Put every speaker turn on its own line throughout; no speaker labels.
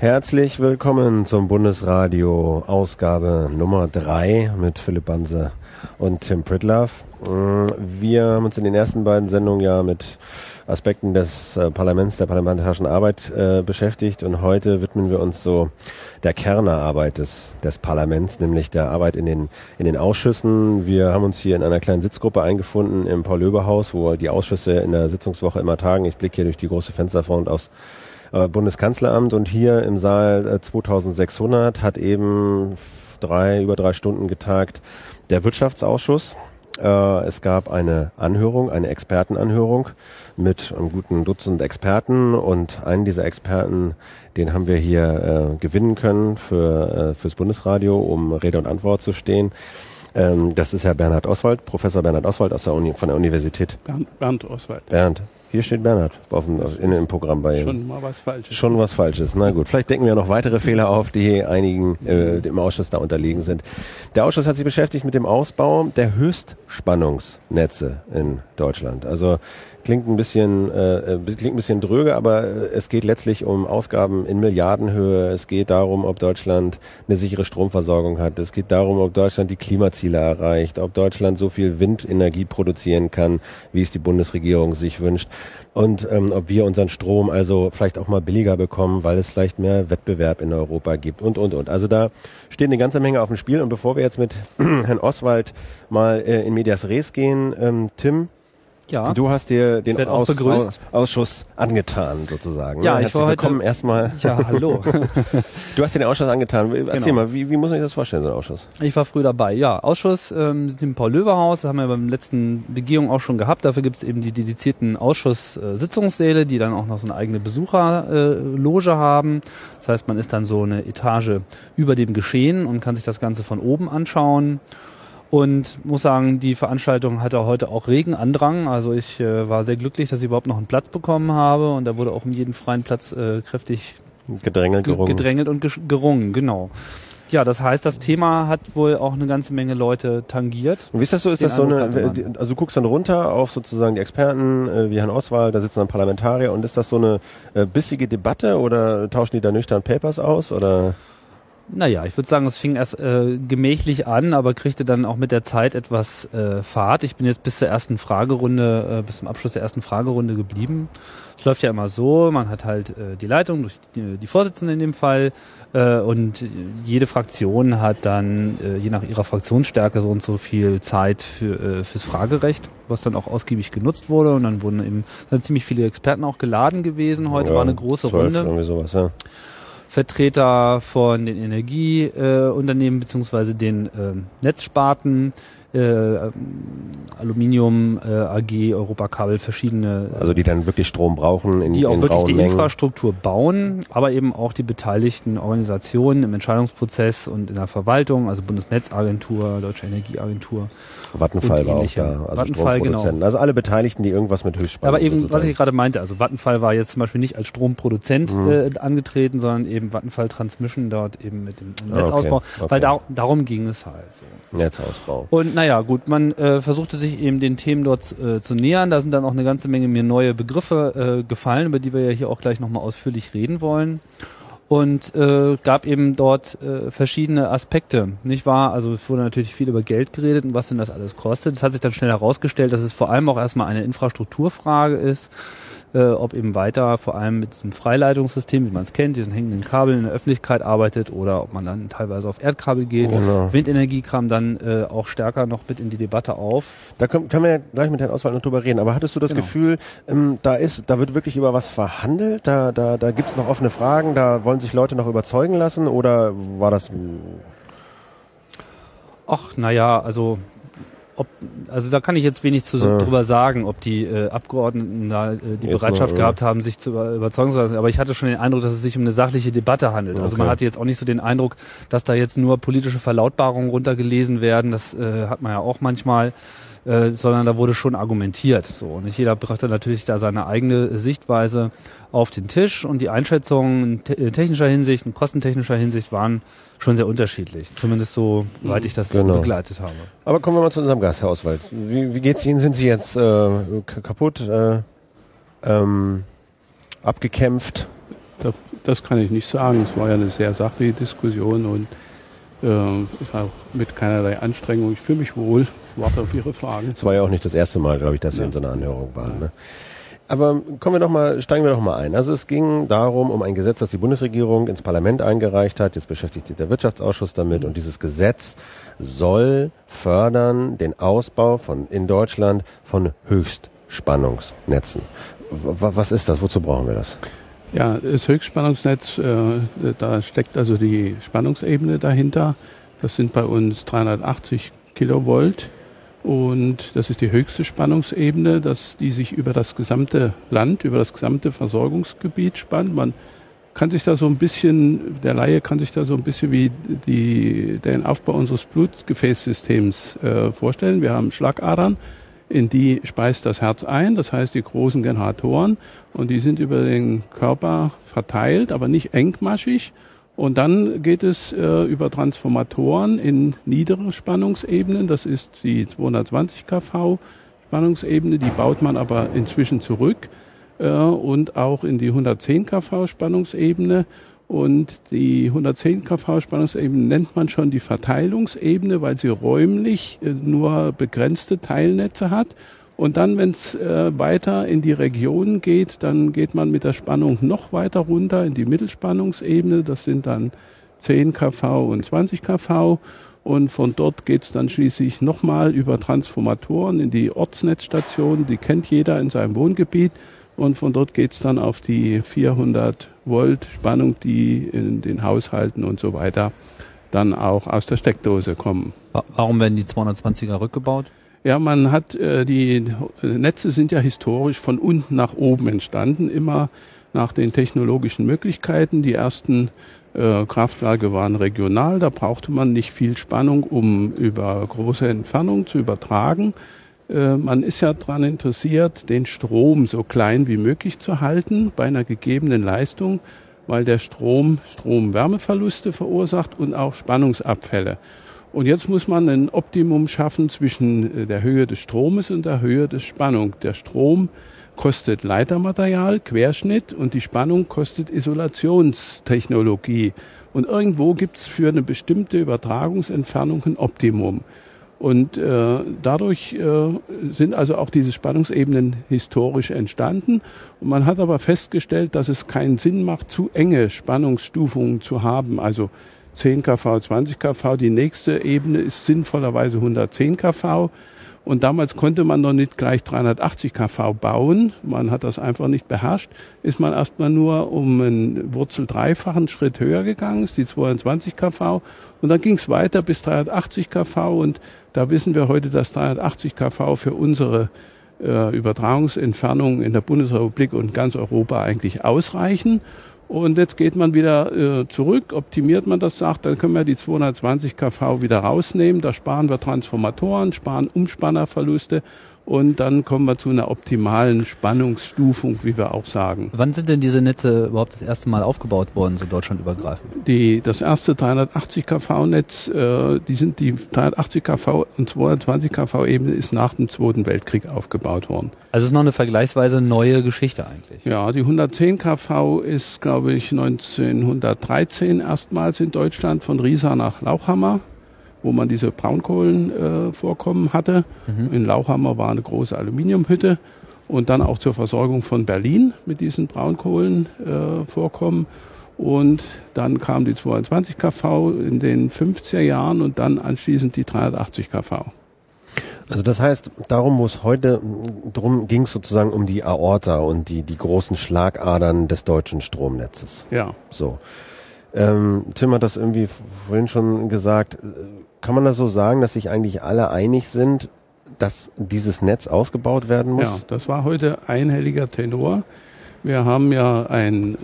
Herzlich willkommen zum Bundesradio Ausgabe Nummer 3 mit Philipp Banse und Tim Pritloff. Mm, wir haben uns in den ersten beiden Sendungen ja mit Aspekten des äh, Parlaments, der parlamentarischen Arbeit äh, beschäftigt und heute widmen wir uns so der Kernerarbeit des, des Parlaments, nämlich der Arbeit in den, in den Ausschüssen. Wir haben uns hier in einer kleinen Sitzgruppe eingefunden im Paul-Löbe-Haus, wo die Ausschüsse in der Sitzungswoche immer tagen. Ich blicke hier durch die große Fensterfront aufs äh, Bundeskanzleramt und hier im Saal äh, 2600 hat eben drei, über drei Stunden getagt der Wirtschaftsausschuss. Äh, es gab eine Anhörung, eine Expertenanhörung mit einem guten Dutzend Experten und einen dieser Experten, den haben wir hier äh, gewinnen können für, äh, fürs Bundesradio, um Rede und Antwort zu stehen. Ähm, das ist Herr Bernhard Oswald, Professor Bernhard Oswald aus der Uni, von der Universität.
Bernd, Bernd Oswald.
Bernd, hier steht Bernhard auf dem, auf, in, im Programm bei Ihnen.
Schon mal was Falsches.
Schon was Falsches. Na gut, vielleicht decken wir noch weitere Fehler auf, die einigen äh, im Ausschuss da unterliegen sind. Der Ausschuss hat sich beschäftigt mit dem Ausbau der Höchstspannungsnetze in Deutschland. Also klingt ein bisschen äh, äh, klingt ein bisschen dröge, aber äh, es geht letztlich um Ausgaben in Milliardenhöhe. Es geht darum, ob Deutschland eine sichere Stromversorgung hat. Es geht darum, ob Deutschland die Klimaziele erreicht, ob Deutschland so viel Windenergie produzieren kann, wie es die Bundesregierung sich wünscht und ähm, ob wir unseren Strom also vielleicht auch mal billiger bekommen, weil es vielleicht mehr Wettbewerb in Europa gibt und und und. Also da steht eine ganze Menge auf dem Spiel und bevor wir jetzt mit Herrn Oswald mal äh, in Medias Res gehen, ähm, Tim,
ja.
Du hast dir den
Aus Aus
Ausschuss angetan, sozusagen.
Ja, ne? ich war heute.
Willkommen erstmal.
Ja, hallo.
du hast dir den Ausschuss angetan. Erzähl genau. mal, wie, wie muss man sich das vorstellen, so ein Ausschuss?
Ich war früh dabei. Ja, Ausschuss ähm, im Paul-Löwer-Haus, das haben wir beim letzten Begehung auch schon gehabt. Dafür gibt es eben die dedizierten Ausschusssitzungssäle, die dann auch noch so eine eigene Besucherloge äh, haben. Das heißt, man ist dann so eine Etage über dem Geschehen und kann sich das Ganze von oben anschauen. Und muss sagen, die Veranstaltung hatte heute auch regen Andrang. Also ich äh, war sehr glücklich, dass ich überhaupt noch einen Platz bekommen habe. Und da wurde auch um jeden freien Platz äh, kräftig
gedrängelt, gerungen.
gedrängelt und gerungen, genau. Ja, das heißt, das Thema hat wohl auch eine ganze Menge Leute tangiert.
Und wie ist das so? Ist das so eine, also du guckst dann runter auf sozusagen die Experten, äh, wie Herrn Oswald, da sitzen dann Parlamentarier und ist das so eine äh, bissige Debatte oder tauschen die da nüchtern Papers aus oder?
Naja, ich würde sagen, es fing erst äh, gemächlich an, aber kriegte dann auch mit der Zeit etwas äh, Fahrt. Ich bin jetzt bis zur ersten Fragerunde, äh, bis zum Abschluss der ersten Fragerunde geblieben. Es läuft ja immer so, man hat halt äh, die Leitung durch die, die Vorsitzende in dem Fall äh, und jede Fraktion hat dann äh, je nach ihrer Fraktionsstärke so und so viel Zeit für, äh, fürs Fragerecht, was dann auch ausgiebig genutzt wurde und dann wurden eben sind ziemlich viele Experten auch geladen gewesen. Heute ja, war eine große 12, Runde.
Irgendwie sowas, ja.
Vertreter von den Energieunternehmen äh, beziehungsweise den äh, Netzsparten, äh, Aluminium äh, AG, Europakabel, verschiedene.
Also die dann wirklich Strom brauchen
in Die auch in wirklich die Mengen. Infrastruktur bauen, aber eben auch die beteiligten Organisationen im Entscheidungsprozess und in der Verwaltung, also Bundesnetzagentur, Deutsche Energieagentur.
Vattenfall war auch da,
also Vattenfall, genau.
Also alle Beteiligten, die irgendwas mit Höchstspannung
Aber eben, was ich gerade meinte, also Vattenfall war jetzt zum Beispiel nicht als Stromproduzent mhm. äh, angetreten, sondern eben Vattenfall Transmission dort eben mit dem Netzausbau, okay, okay. weil da, darum ging es halt so.
Netzausbau.
Und naja, gut, man äh, versuchte sich eben den Themen dort äh, zu nähern. Da sind dann auch eine ganze Menge mir neue Begriffe äh, gefallen, über die wir ja hier auch gleich nochmal ausführlich reden wollen und äh, gab eben dort äh, verschiedene Aspekte, nicht wahr? Also es wurde natürlich viel über Geld geredet und was denn das alles kostet. Es hat sich dann schnell herausgestellt, dass es vor allem auch erstmal eine Infrastrukturfrage ist äh, ob eben weiter vor allem mit diesem Freileitungssystem, wie man es kennt, diesen hängenden Kabeln in der Öffentlichkeit arbeitet oder ob man dann teilweise auf Erdkabel geht. Genau. Windenergie kam dann äh, auch stärker noch mit in die Debatte auf.
Da können, können wir ja gleich mit Herrn Oswald noch drüber reden. Aber hattest du das genau. Gefühl, ähm, da ist, da wird wirklich über was verhandelt? Da, da, da gibt es noch offene Fragen, da wollen sich Leute noch überzeugen lassen oder war das
Ach, naja, also ob, also da kann ich jetzt wenig zu, ja. drüber sagen, ob die äh, Abgeordneten da äh, die jetzt Bereitschaft noch, gehabt haben, sich zu überzeugen zu lassen. Aber ich hatte schon den Eindruck, dass es sich um eine sachliche Debatte handelt. Okay. Also man hatte jetzt auch nicht so den Eindruck, dass da jetzt nur politische Verlautbarungen runtergelesen werden. Das äh, hat man ja auch manchmal. Äh, sondern da wurde schon argumentiert. So. Und nicht jeder brachte natürlich da seine eigene Sichtweise auf den Tisch und die Einschätzungen in technischer Hinsicht und kostentechnischer Hinsicht waren schon sehr unterschiedlich. Zumindest so, weit ich das genau. begleitet habe.
Aber kommen wir mal zu unserem Gast, Herr Oswald. Wie, wie geht's Ihnen? Sind Sie jetzt äh, kaputt, äh, ähm, abgekämpft?
das kann ich nicht sagen. Es war ja eine sehr sachliche Diskussion und äh, auch mit keinerlei Anstrengung. Ich fühle mich wohl. Warte auf Ihre Fragen.
Es war ja auch nicht das erste Mal, glaube ich, dass Sie ja. in so einer Anhörung waren. Ne? Aber kommen wir doch mal, steigen wir doch mal ein. Also es ging darum, um ein Gesetz, das die Bundesregierung ins Parlament eingereicht hat. Jetzt beschäftigt sich der Wirtschaftsausschuss damit. Und dieses Gesetz soll fördern den Ausbau von, in Deutschland von Höchstspannungsnetzen. Was ist das? Wozu brauchen wir das?
Ja, das Höchstspannungsnetz, äh, da steckt also die Spannungsebene dahinter. Das sind bei uns 380 Kilovolt und das ist die höchste Spannungsebene, dass die sich über das gesamte Land, über das gesamte Versorgungsgebiet spannt. Man kann sich da so ein bisschen, der Laie kann sich da so ein bisschen wie die, den Aufbau unseres Blutgefäßsystems äh, vorstellen. Wir haben Schlagadern, in die speist das Herz ein, das heißt die großen Generatoren, und die sind über den Körper verteilt, aber nicht engmaschig, und dann geht es äh, über Transformatoren in niedere Spannungsebenen. Das ist die 220 kV Spannungsebene. Die baut man aber inzwischen zurück äh, und auch in die 110 kV Spannungsebene. Und die 110 kV Spannungsebene nennt man schon die Verteilungsebene, weil sie räumlich äh, nur begrenzte Teilnetze hat. Und dann, wenn es äh, weiter in die Region geht, dann geht man mit der Spannung noch weiter runter in die Mittelspannungsebene. Das sind dann 10 kV und 20 kV. Und von dort geht es dann schließlich nochmal über Transformatoren in die Ortsnetzstation. Die kennt jeder in seinem Wohngebiet. Und von dort geht es dann auf die 400 Volt Spannung, die in den Haushalten und so weiter dann auch aus der Steckdose kommen.
Warum werden die 220er rückgebaut?
Ja, man hat äh, die Netze sind ja historisch von unten nach oben entstanden, immer nach den technologischen Möglichkeiten. Die ersten äh, Kraftwerke waren regional, da brauchte man nicht viel Spannung, um über große Entfernungen zu übertragen. Äh, man ist ja daran interessiert, den Strom so klein wie möglich zu halten bei einer gegebenen Leistung, weil der Strom Strom-Wärmeverluste verursacht und auch Spannungsabfälle. Und jetzt muss man ein Optimum schaffen zwischen äh, der Höhe des Stromes und der Höhe des Spannung. Der Strom kostet Leitermaterial, Querschnitt und die Spannung kostet Isolationstechnologie. Und irgendwo gibt es für eine bestimmte Übertragungsentfernung ein Optimum. Und äh, dadurch äh, sind also auch diese Spannungsebenen historisch entstanden. Und man hat aber festgestellt, dass es keinen Sinn macht, zu enge Spannungsstufungen zu haben. Also 10 kV, 20 kV. Die nächste Ebene ist sinnvollerweise 110 kV. Und damals konnte man noch nicht gleich 380 kV bauen. Man hat das einfach nicht beherrscht. Ist man erstmal nur um einen Wurzel-dreifachen Schritt höher gegangen, ist die 22 kV. Und dann ging es weiter bis 380 kV. Und da wissen wir heute, dass 380 kV für unsere äh, Übertragungsentfernungen in der Bundesrepublik und ganz Europa eigentlich ausreichen. Und jetzt geht man wieder äh, zurück, optimiert man das, sagt, dann können wir die 220 kV wieder rausnehmen. Da sparen wir Transformatoren, sparen Umspannerverluste und dann kommen wir zu einer optimalen Spannungsstufung, wie wir auch sagen.
Wann sind denn diese Netze überhaupt das erste Mal aufgebaut worden, so deutschlandübergreifend?
Die, das erste 380 kV-Netz, äh, die sind die 380 kV und 220 kV-Ebene ist nach dem Zweiten Weltkrieg aufgebaut worden.
Also ist noch eine vergleichsweise neue Geschichte eigentlich.
Ja, die 110 kV ist, glaube ich, 1913 erstmals in Deutschland von Riesa nach Lauchhammer wo man diese Braunkohlenvorkommen äh, hatte. Mhm. In Lauchhammer war eine große Aluminiumhütte und dann auch zur Versorgung von Berlin mit diesen Braunkohlenvorkommen. Äh, und dann kam die 22 kV in den 50er Jahren und dann anschließend die 380 kV.
Also das heißt, darum, wo es heute, darum ging es sozusagen um die Aorta und die, die großen Schlagadern des deutschen Stromnetzes.
Ja.
So. Ähm, Tim hat das irgendwie vorhin schon gesagt. Kann man das so sagen, dass sich eigentlich alle einig sind, dass dieses Netz ausgebaut werden muss?
Ja, das war heute einhelliger Tenor. Wir haben ja ein äh,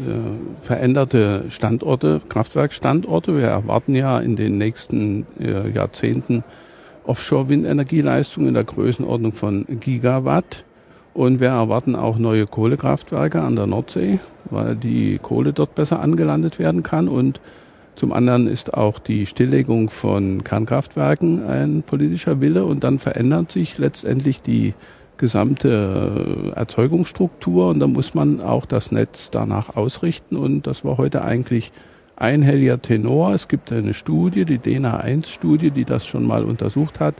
veränderte Standorte, Kraftwerkstandorte. Wir erwarten ja in den nächsten äh, Jahrzehnten Offshore-Windenergieleistungen in der Größenordnung von Gigawatt. Und wir erwarten auch neue Kohlekraftwerke an der Nordsee, weil die Kohle dort besser angelandet werden kann. Und zum anderen ist auch die Stilllegung von Kernkraftwerken ein politischer Wille. Und dann verändert sich letztendlich die gesamte äh, Erzeugungsstruktur und da muss man auch das Netz danach ausrichten und das war heute eigentlich einhelliger Tenor. Es gibt eine Studie, die DENA 1 Studie, die das schon mal untersucht hat.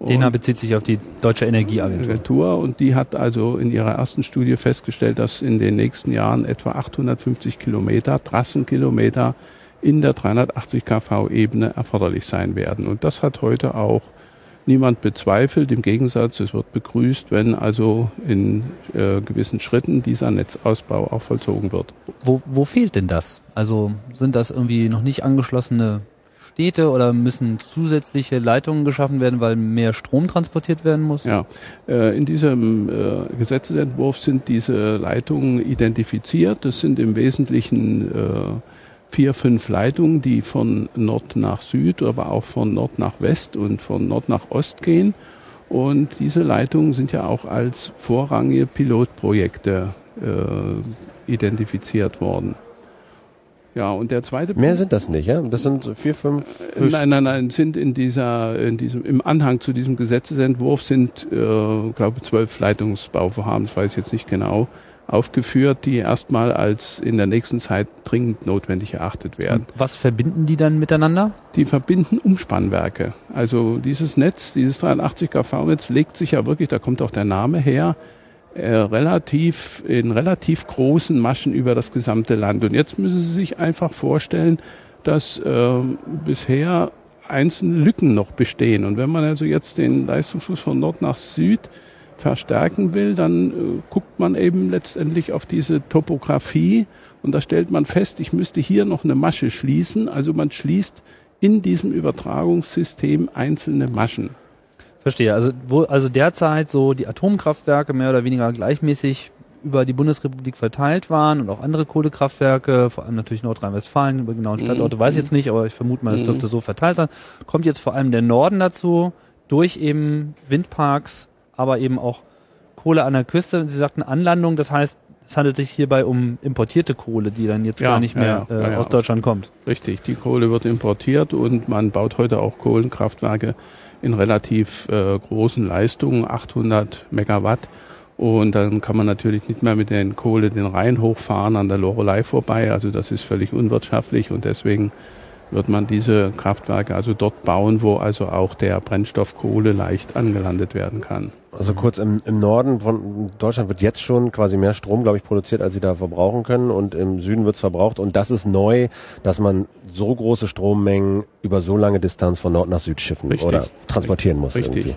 DENA bezieht sich auf die Deutsche Energieagentur.
Und die hat also in ihrer ersten Studie festgestellt, dass in den nächsten Jahren etwa 850 Kilometer, Trassenkilometer in der 380 kV Ebene erforderlich sein werden. Und das hat heute auch niemand bezweifelt. Im Gegensatz, es wird begrüßt, wenn also in äh, gewissen Schritten dieser Netzausbau auch vollzogen wird.
Wo, wo fehlt denn das? Also sind das irgendwie noch nicht angeschlossene Städte oder müssen zusätzliche Leitungen geschaffen werden, weil mehr Strom transportiert werden muss?
Ja, äh, in diesem äh, Gesetzesentwurf sind diese Leitungen identifiziert. Das sind im Wesentlichen äh, vier, fünf Leitungen, die von Nord nach Süd, aber auch von Nord nach West und von Nord nach Ost gehen. Und diese Leitungen sind ja auch als vorrangige Pilotprojekte äh, identifiziert worden.
Ja, und der zweite Punkt. Mehr sind das nicht, ja? Das sind vier, fünf.
Äh, nein, nein, nein, sind in dieser, in diesem, im Anhang zu diesem Gesetzesentwurf sind, äh, glaube zwölf Leitungsbauvorhaben, das weiß ich jetzt nicht genau aufgeführt, die erstmal als in der nächsten Zeit dringend notwendig erachtet werden.
Und was verbinden die dann miteinander?
Die verbinden Umspannwerke. Also dieses Netz, dieses 83 kV-Netz legt sich ja wirklich, da kommt auch der Name her, äh, relativ in relativ großen Maschen über das gesamte Land. Und jetzt müssen Sie sich einfach vorstellen, dass äh, bisher einzelne Lücken noch bestehen. Und wenn man also jetzt den Leistungsfluss von Nord nach Süd verstärken will, dann äh, guckt man eben letztendlich auf diese Topografie und da stellt man fest, ich müsste hier noch eine Masche schließen. Also man schließt in diesem Übertragungssystem einzelne Maschen.
Verstehe. Also, wo, also derzeit so die Atomkraftwerke mehr oder weniger gleichmäßig über die Bundesrepublik verteilt waren und auch andere Kohlekraftwerke, vor allem natürlich Nordrhein-Westfalen, über genauen Standorte mhm. weiß ich jetzt nicht, aber ich vermute mal, es mhm. dürfte so verteilt sein. Kommt jetzt vor allem der Norden dazu, durch eben Windparks aber eben auch Kohle an der Küste. Sie sagten Anlandung, das heißt, es handelt sich hierbei um importierte Kohle, die dann jetzt ja, gar nicht mehr ja, ja, äh, aus Deutschland kommt.
Richtig, die Kohle wird importiert und man baut heute auch Kohlenkraftwerke in relativ äh, großen Leistungen, 800 Megawatt. Und dann kann man natürlich nicht mehr mit den Kohle den Rhein hochfahren an der Lorelei vorbei. Also das ist völlig unwirtschaftlich und deswegen wird man diese Kraftwerke also dort bauen, wo also auch der Brennstoff Kohle leicht angelandet werden kann.
Also kurz im, im Norden von Deutschland wird jetzt schon quasi mehr Strom, glaube ich, produziert, als sie da verbrauchen können. Und im Süden wird es verbraucht. Und das ist neu, dass man so große Strommengen über so lange Distanz von Nord nach Süd schiffen Richtig. oder transportieren muss.
Richtig. Irgendwie.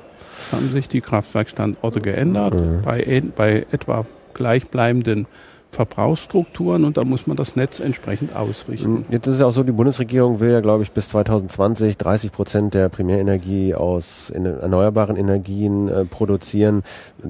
Haben sich die Kraftwerkstandorte geändert. Mhm. Bei, bei etwa gleichbleibenden Verbrauchsstrukturen und da muss man das Netz entsprechend ausrichten.
Jetzt ist es auch so, die Bundesregierung will ja, glaube ich, bis 2020 30 Prozent der Primärenergie aus erneuerbaren Energien äh, produzieren.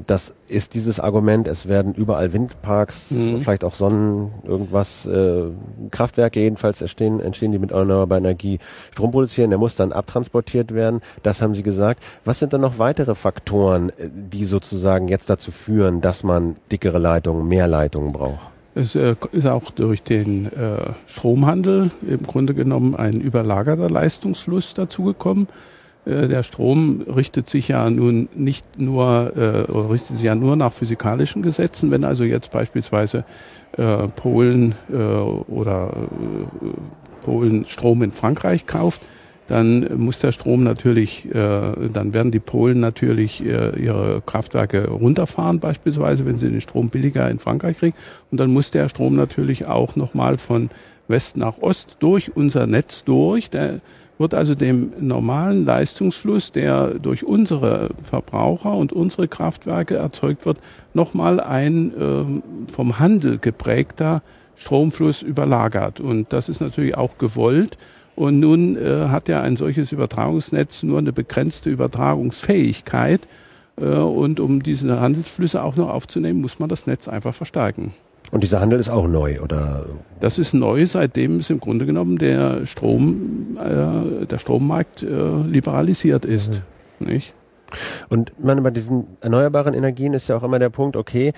Das ist dieses Argument, es werden überall Windparks, mhm. vielleicht auch Sonnen, irgendwas, äh, Kraftwerke jedenfalls entstehen, entstehen, die mit erneuerbarer Energie Strom produzieren, der muss dann abtransportiert werden. Das haben Sie gesagt. Was sind dann noch weitere Faktoren, äh, die sozusagen jetzt dazu führen, dass man dickere Leitungen, mehr Leitungen braucht?
Es äh, ist auch durch den äh, Stromhandel im Grunde genommen ein überlagerter Leistungsfluss dazugekommen. Äh, der Strom richtet sich ja nun nicht nur, äh, richtet sich ja nur nach physikalischen Gesetzen. Wenn also jetzt beispielsweise äh, Polen äh, oder äh, Polen Strom in Frankreich kauft, dann muss der Strom natürlich, äh, dann werden die Polen natürlich äh, ihre Kraftwerke runterfahren beispielsweise, wenn sie den Strom billiger in Frankreich kriegen. Und dann muss der Strom natürlich auch nochmal von West nach Ost durch unser Netz durch. Der wird also dem normalen Leistungsfluss, der durch unsere Verbraucher und unsere Kraftwerke erzeugt wird, nochmal ein äh, vom Handel geprägter Stromfluss überlagert. Und das ist natürlich auch gewollt. Und nun äh, hat ja ein solches Übertragungsnetz nur eine begrenzte Übertragungsfähigkeit. Äh, und um diese Handelsflüsse auch noch aufzunehmen, muss man das Netz einfach verstärken.
Und dieser Handel ist auch neu, oder?
Das ist neu, seitdem es im Grunde genommen der Strom, äh, der Strommarkt äh, liberalisiert ist. Mhm. Nicht?
Und man, bei diesen erneuerbaren Energien ist ja auch immer der Punkt, okay,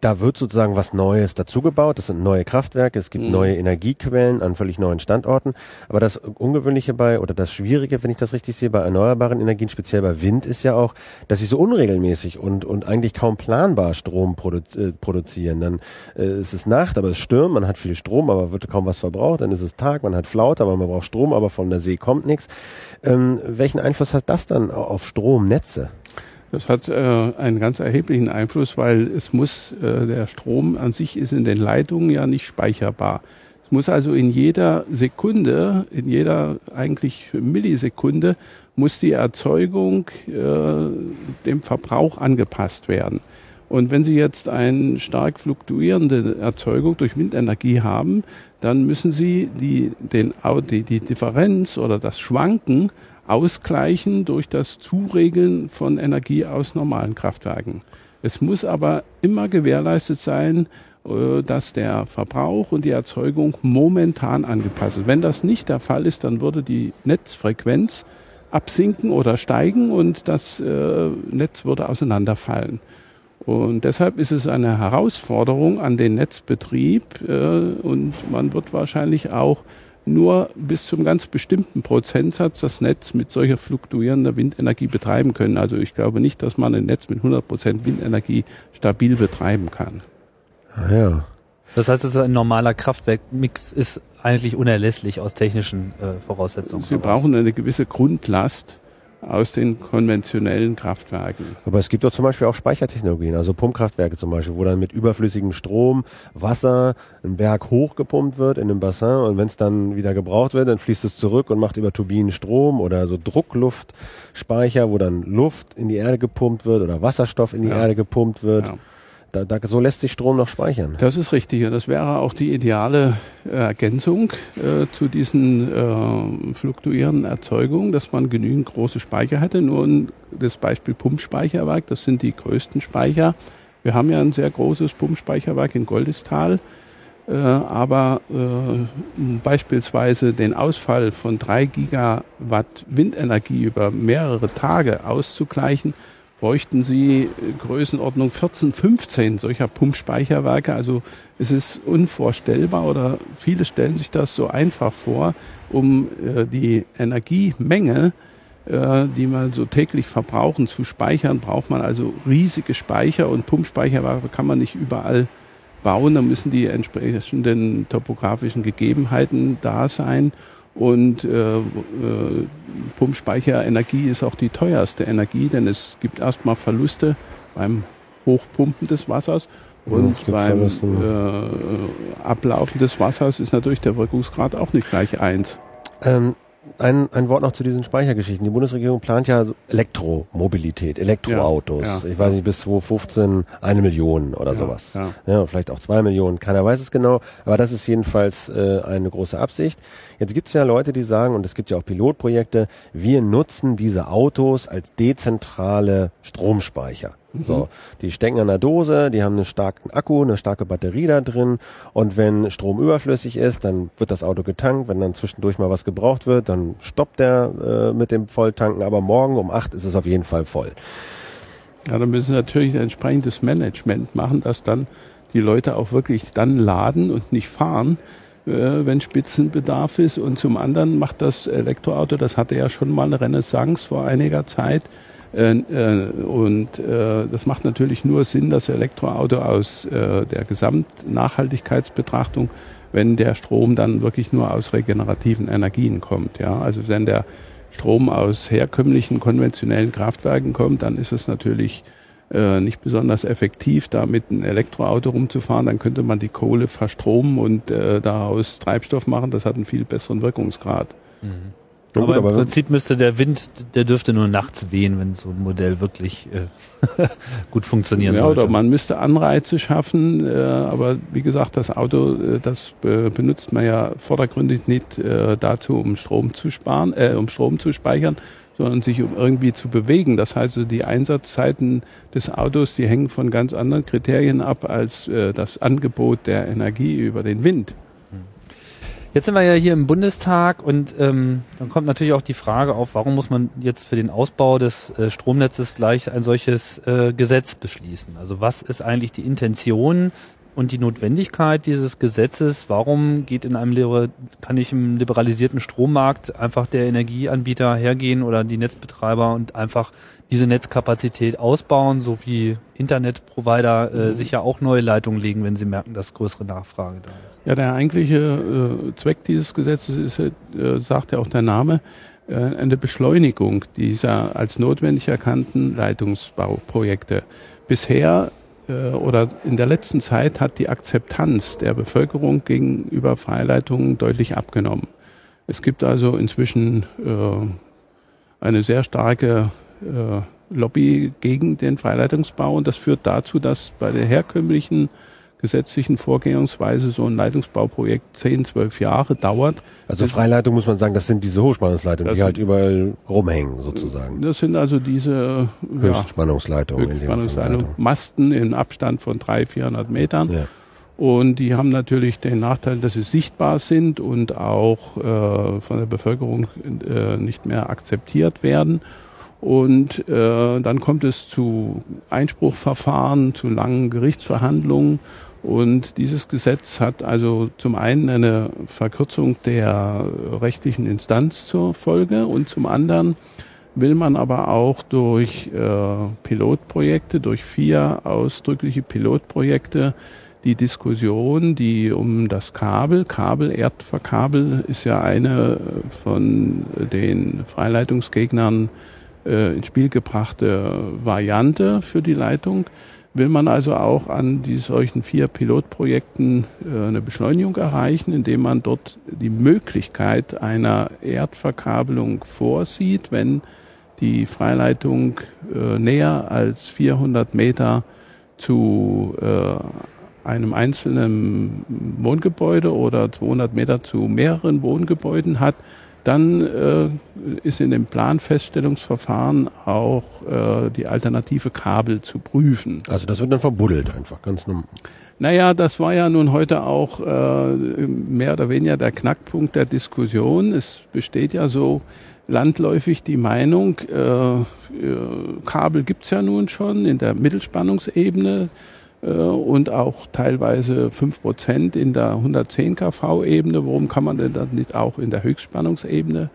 da wird sozusagen was Neues dazugebaut. Das sind neue Kraftwerke, es gibt mhm. neue Energiequellen an völlig neuen Standorten. Aber das Ungewöhnliche bei oder das Schwierige, wenn ich das richtig sehe, bei erneuerbaren Energien, speziell bei Wind, ist ja auch, dass sie so unregelmäßig und, und eigentlich kaum planbar Strom produ äh, produzieren. Dann äh, ist es Nacht, aber es stürmt, man hat viel Strom, aber wird kaum was verbraucht. Dann ist es Tag, man hat Flaute, aber man braucht Strom, aber von der See kommt nichts. Ähm, welchen Einfluss hat das dann auf Stromnetze?
Das hat äh, einen ganz erheblichen Einfluss, weil es muss, äh, der Strom an sich ist in den Leitungen ja nicht speicherbar. Es muss also in jeder Sekunde, in jeder eigentlich Millisekunde, muss die Erzeugung äh, dem Verbrauch angepasst werden. Und wenn Sie jetzt eine stark fluktuierende Erzeugung durch Windenergie haben, dann müssen Sie die, den, die, die Differenz oder das Schwanken ausgleichen durch das Zuregeln von Energie aus normalen Kraftwerken. Es muss aber immer gewährleistet sein, äh, dass der Verbrauch und die Erzeugung momentan angepasst ist. Wenn das nicht der Fall ist, dann würde die Netzfrequenz absinken oder steigen und das äh, Netz würde auseinanderfallen. Und deshalb ist es eine Herausforderung an den Netzbetrieb äh, und man wird wahrscheinlich auch nur bis zum ganz bestimmten Prozentsatz das Netz mit solcher fluktuierender Windenergie betreiben können. Also ich glaube nicht, dass man ein Netz mit 100 Prozent Windenergie stabil betreiben kann.
Ah, ja. Das heißt, dass ein normaler Kraftwerkmix ist eigentlich unerlässlich aus technischen äh, Voraussetzungen.
Sie brauchen eine gewisse Grundlast aus den konventionellen Kraftwerken.
Aber es gibt doch zum Beispiel auch Speichertechnologien, also Pumpkraftwerke zum Beispiel, wo dann mit überflüssigem Strom Wasser einen Berg hochgepumpt wird in einem Bassin und wenn es dann wieder gebraucht wird, dann fließt es zurück und macht über Turbinen Strom oder so Druckluftspeicher, wo dann Luft in die Erde gepumpt wird oder Wasserstoff in die ja. Erde gepumpt wird. Ja. Da, da, so lässt sich Strom noch speichern.
Das ist richtig. Und das wäre auch die ideale äh, Ergänzung äh, zu diesen äh, fluktuierenden Erzeugungen, dass man genügend große Speicher hätte. Nur das Beispiel Pumpspeicherwerk, das sind die größten Speicher. Wir haben ja ein sehr großes Pumpspeicherwerk in Goldestal. Äh, aber äh, beispielsweise den Ausfall von drei Gigawatt Windenergie über mehrere Tage auszugleichen, bräuchten Sie äh, Größenordnung 14, 15 solcher Pumpspeicherwerke. Also es ist unvorstellbar oder viele stellen sich das so einfach vor, um äh, die Energiemenge, äh, die man so täglich verbrauchen, zu speichern, braucht man also riesige Speicher und Pumpspeicherwerke kann man nicht überall bauen. Da müssen die entsprechenden topografischen Gegebenheiten da sein. Und äh, äh, Pumpspeicherenergie ist auch die teuerste Energie, denn es gibt erstmal Verluste beim Hochpumpen des Wassers. Und ja, beim äh, Ablaufen des Wassers ist natürlich der Wirkungsgrad auch nicht gleich eins.
Ähm, ein, ein Wort noch zu diesen Speichergeschichten. Die Bundesregierung plant ja Elektromobilität, Elektroautos. Ja, ja, ich weiß nicht, bis 2015 eine Million oder ja, sowas. Ja. vielleicht auch zwei Millionen, keiner weiß es genau. Aber das ist jedenfalls äh, eine große Absicht. Jetzt gibt es ja Leute, die sagen, und es gibt ja auch Pilotprojekte, wir nutzen diese Autos als dezentrale Stromspeicher. Mhm. So, die stecken an der Dose, die haben einen starken Akku, eine starke Batterie da drin und wenn Strom überflüssig ist, dann wird das Auto getankt. Wenn dann zwischendurch mal was gebraucht wird, dann stoppt der äh, mit dem Volltanken. Aber morgen um acht ist es auf jeden Fall voll.
Ja, dann müssen Sie natürlich ein entsprechendes Management machen, dass dann die Leute auch wirklich dann laden und nicht fahren, äh, wenn Spitzenbedarf ist. Und zum anderen macht das Elektroauto, das hatte ja schon mal eine Renaissance vor einiger Zeit. Äh, äh, und das macht natürlich nur Sinn, das Elektroauto aus der Gesamtnachhaltigkeitsbetrachtung, wenn der Strom dann wirklich nur aus regenerativen Energien kommt. Ja, also wenn der Strom aus herkömmlichen konventionellen Kraftwerken kommt, dann ist es natürlich äh, nicht besonders effektiv, da mit einem Elektroauto rumzufahren. Dann könnte man die Kohle verstromen und äh, daraus Treibstoff machen. Das hat einen viel besseren Wirkungsgrad.
Mhm. Ja, aber, aber im Prinzip müsste der Wind, der dürfte nur nachts wehen, wenn so ein Modell wirklich äh, gut funktionieren ja, sollte.
Oder man müsste Anreize schaffen, äh, aber wie gesagt, das Auto, äh, das äh, benutzt man ja vordergründig nicht äh, dazu, um Strom zu sparen, äh, um Strom zu speichern, sondern sich um irgendwie zu bewegen. Das heißt, also die Einsatzzeiten des Autos, die hängen von ganz anderen Kriterien ab als äh, das Angebot der Energie über den Wind.
Jetzt sind wir ja hier im Bundestag und ähm, dann kommt natürlich auch die Frage auf, warum muss man jetzt für den Ausbau des äh, Stromnetzes gleich ein solches äh, Gesetz beschließen? Also was ist eigentlich die Intention und die Notwendigkeit dieses Gesetzes? Warum geht in einem kann ich im liberalisierten Strommarkt einfach der Energieanbieter hergehen oder die Netzbetreiber und einfach diese Netzkapazität ausbauen, so wie Internetprovider äh, mhm. sich ja auch neue Leitungen legen, wenn sie merken, dass größere Nachfrage da ist.
Ja, der eigentliche äh, Zweck dieses Gesetzes ist, äh, sagt ja auch der Name, äh, eine Beschleunigung dieser als notwendig erkannten Leitungsbauprojekte. Bisher äh, oder in der letzten Zeit hat die Akzeptanz der Bevölkerung gegenüber Freileitungen deutlich abgenommen. Es gibt also inzwischen äh, eine sehr starke äh, Lobby gegen den Freileitungsbau und das führt dazu, dass bei der herkömmlichen gesetzlichen Vorgehensweise so ein Leitungsbauprojekt 10, 12 Jahre dauert.
Also Freileitung muss man sagen, das sind diese Hochspannungsleitungen, die halt überall rumhängen sozusagen.
Das sind also diese
Höchstspannungsleitungen.
Ja, Höchstspannungsleitungen, Masten im Abstand von 300, 400 Metern. Ja. Und die haben natürlich den Nachteil, dass sie sichtbar sind und auch äh, von der Bevölkerung äh, nicht mehr akzeptiert werden. Und äh, dann kommt es zu Einspruchverfahren, zu langen Gerichtsverhandlungen. Und dieses Gesetz hat also zum einen eine Verkürzung der rechtlichen Instanz zur Folge und zum anderen will man aber auch durch äh, Pilotprojekte, durch vier ausdrückliche Pilotprojekte die Diskussion, die um das Kabel, Kabel, Erdverkabel ist ja eine von den Freileitungsgegnern äh, ins Spiel gebrachte Variante für die Leitung. Will man also auch an die solchen vier Pilotprojekten äh, eine Beschleunigung erreichen, indem man dort die Möglichkeit einer Erdverkabelung vorsieht, wenn die Freileitung äh, näher als 400 Meter zu äh, einem einzelnen Wohngebäude oder 200 Meter zu mehreren Wohngebäuden hat, dann äh, ist in dem Planfeststellungsverfahren auch äh, die alternative Kabel zu prüfen.
Also das wird dann verbuddelt einfach, ganz normal.
Naja, das war ja nun heute auch äh, mehr oder weniger der Knackpunkt der Diskussion. Es besteht ja so landläufig die Meinung, äh, äh Kabel gibt's ja nun schon in der Mittelspannungsebene und auch teilweise fünf Prozent in der 110 kV-Ebene. Warum kann man denn das nicht auch in der Höchstspannungsebene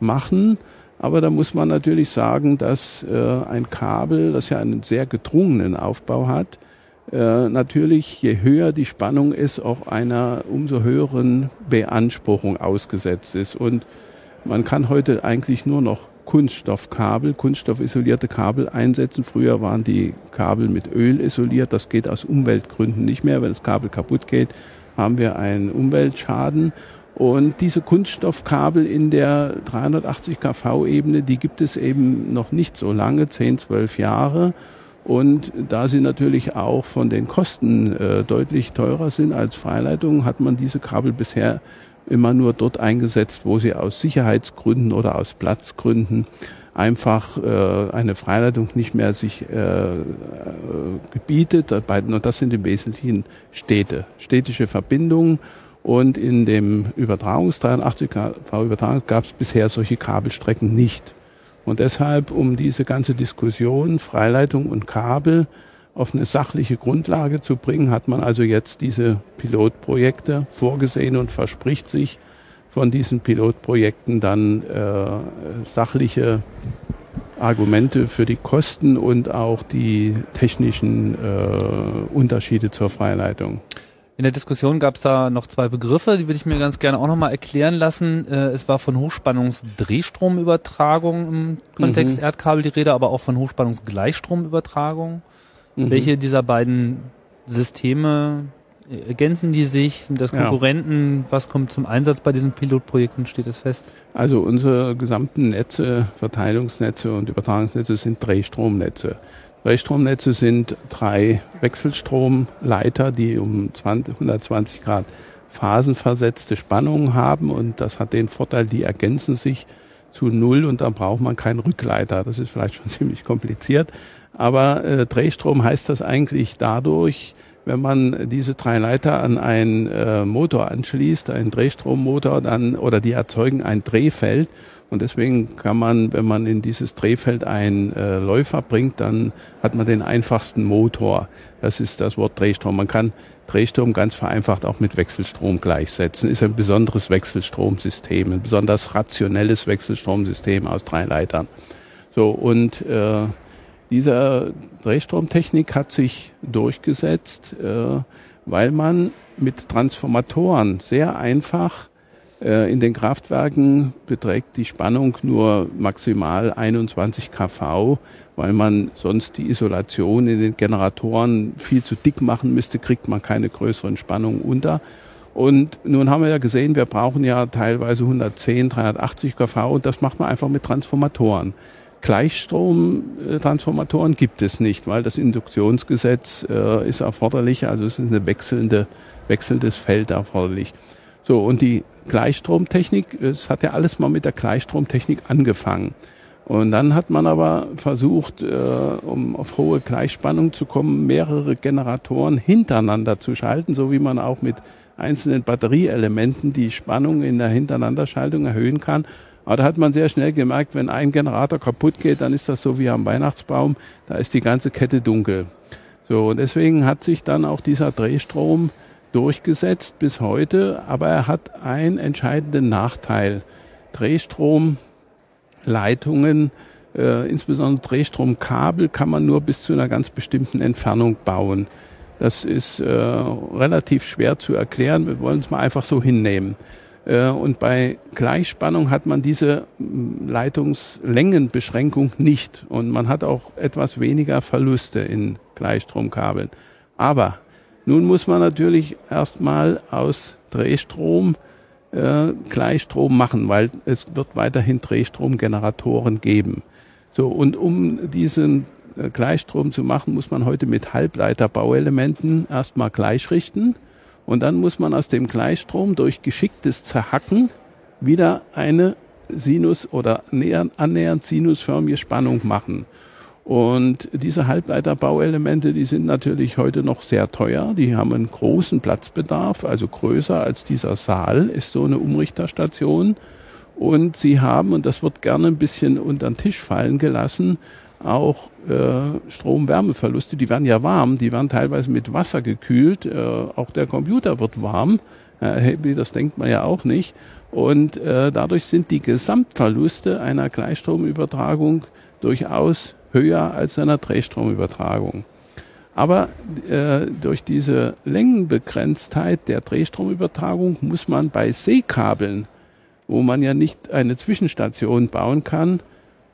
machen? Aber da muss man natürlich sagen, dass äh, ein Kabel, das ja einen sehr gedrungenen Aufbau hat, äh, natürlich, je höher die Spannung ist, auch einer umso höheren Beanspruchung ausgesetzt ist. Und man kann heute eigentlich nur noch Kunststoffkabel, kunststoffisolierte Kabel einsetzen. Früher waren die Kabel mit Öl isoliert. Das geht aus Umweltgründen nicht mehr. Wenn das Kabel kaputt geht, haben wir einen Umweltschaden. Und diese Kunststoffkabel in der 380 kV-Ebene, die gibt es eben noch nicht so lange, 10, 12 Jahre. Und da sie natürlich auch von den Kosten äh, deutlich teurer sind als Freileitungen, hat man diese Kabel bisher immer nur dort eingesetzt, wo sie aus Sicherheitsgründen oder aus Platzgründen einfach äh, eine Freileitung nicht mehr sich äh, äh, gebietet. Und das sind im Wesentlichen Städte, städtische Verbindungen. Und in dem Übertragungs 83 kV Übertragung gab es bisher solche Kabelstrecken nicht. Und deshalb, um diese ganze Diskussion Freileitung und Kabel auf eine sachliche Grundlage zu bringen, hat man also jetzt diese Pilotprojekte vorgesehen und verspricht sich von diesen Pilotprojekten dann äh, sachliche Argumente für die Kosten und auch die technischen äh, Unterschiede zur Freileitung.
In der Diskussion gab es da noch zwei Begriffe, die würde ich mir ganz gerne auch nochmal erklären lassen. Äh, es war von Hochspannungsdrehstromübertragung im Kontext mhm. Erdkabel die Rede, aber auch von Hochspannungsgleichstromübertragung. Mhm. Welche dieser beiden Systeme äh, ergänzen die sich? Sind das Konkurrenten? Ja. Was kommt zum Einsatz bei diesen Pilotprojekten? Steht das fest?
Also unsere gesamten Netze, Verteilungsnetze und Übertragungsnetze sind Drehstromnetze. Drehstromnetze sind drei Wechselstromleiter, die um 20, 120 Grad phasenversetzte Spannungen haben und das hat den Vorteil, die ergänzen sich zu Null und da braucht man keinen Rückleiter. Das ist vielleicht schon ziemlich kompliziert. Aber äh, Drehstrom heißt das eigentlich dadurch, wenn man diese drei Leiter an einen äh, Motor anschließt, einen Drehstrommotor, dann oder die erzeugen ein Drehfeld und deswegen kann man, wenn man in dieses Drehfeld einen äh, Läufer bringt, dann hat man den einfachsten Motor. Das ist das Wort Drehstrom. Man kann Drehstrom ganz vereinfacht auch mit Wechselstrom gleichsetzen. Ist ein besonderes Wechselstromsystem, ein besonders rationelles Wechselstromsystem aus drei Leitern. So und äh, diese Drehstromtechnik hat sich durchgesetzt, äh, weil man mit Transformatoren sehr einfach äh, in den Kraftwerken beträgt die Spannung nur maximal 21 kV, weil man sonst die Isolation in den Generatoren viel zu dick machen müsste, kriegt man keine größeren Spannungen unter. Und nun haben wir ja gesehen, wir brauchen ja teilweise 110, 380 kV und das macht man einfach mit Transformatoren. Gleichstromtransformatoren gibt es nicht, weil das Induktionsgesetz äh, ist erforderlich, also es ist eine wechselnde, wechselndes Feld erforderlich. So, und die Gleichstromtechnik, es hat ja alles mal mit der Gleichstromtechnik angefangen. Und dann hat man aber versucht, äh, um auf hohe Gleichspannung zu kommen, mehrere Generatoren hintereinander zu schalten, so wie man auch mit einzelnen Batterieelementen die Spannung in der Hintereinanderschaltung erhöhen kann. Aber da hat man sehr schnell gemerkt, wenn ein Generator kaputt geht, dann ist das so wie am Weihnachtsbaum, da ist die ganze Kette dunkel. So, und deswegen hat sich dann auch dieser Drehstrom durchgesetzt bis heute, aber er hat einen entscheidenden Nachteil. Drehstromleitungen, äh, insbesondere Drehstromkabel, kann man nur bis zu einer ganz bestimmten Entfernung bauen. Das ist äh, relativ schwer zu erklären. Wir wollen es mal einfach so hinnehmen. Äh, und bei Gleichspannung hat man diese Leitungslängenbeschränkung nicht. Und man hat auch etwas weniger Verluste in Gleichstromkabeln. Aber nun muss man natürlich erstmal aus Drehstrom äh, Gleichstrom machen, weil es wird weiterhin Drehstromgeneratoren geben. So, und um diesen äh, Gleichstrom zu machen, muss man heute mit Halbleiterbauelementen erstmal gleichrichten und dann muss man aus dem Gleichstrom durch geschicktes Zerhacken wieder eine Sinus- oder annähernd sinusförmige Spannung machen. Und diese Halbleiterbauelemente, die sind natürlich heute noch sehr teuer. Die haben einen großen Platzbedarf, also größer als dieser Saal ist so eine Umrichterstation. Und sie haben, und das wird gerne ein bisschen unter den Tisch fallen gelassen, auch äh, Strom-Wärmeverluste. Die werden ja warm, die werden teilweise mit Wasser gekühlt. Äh, auch der Computer wird warm. Äh, das denkt man ja auch nicht. Und äh, dadurch sind die Gesamtverluste einer Gleichstromübertragung durchaus höher als einer Drehstromübertragung. Aber äh, durch diese Längenbegrenztheit der Drehstromübertragung muss man bei Seekabeln, wo man ja nicht eine Zwischenstation bauen kann,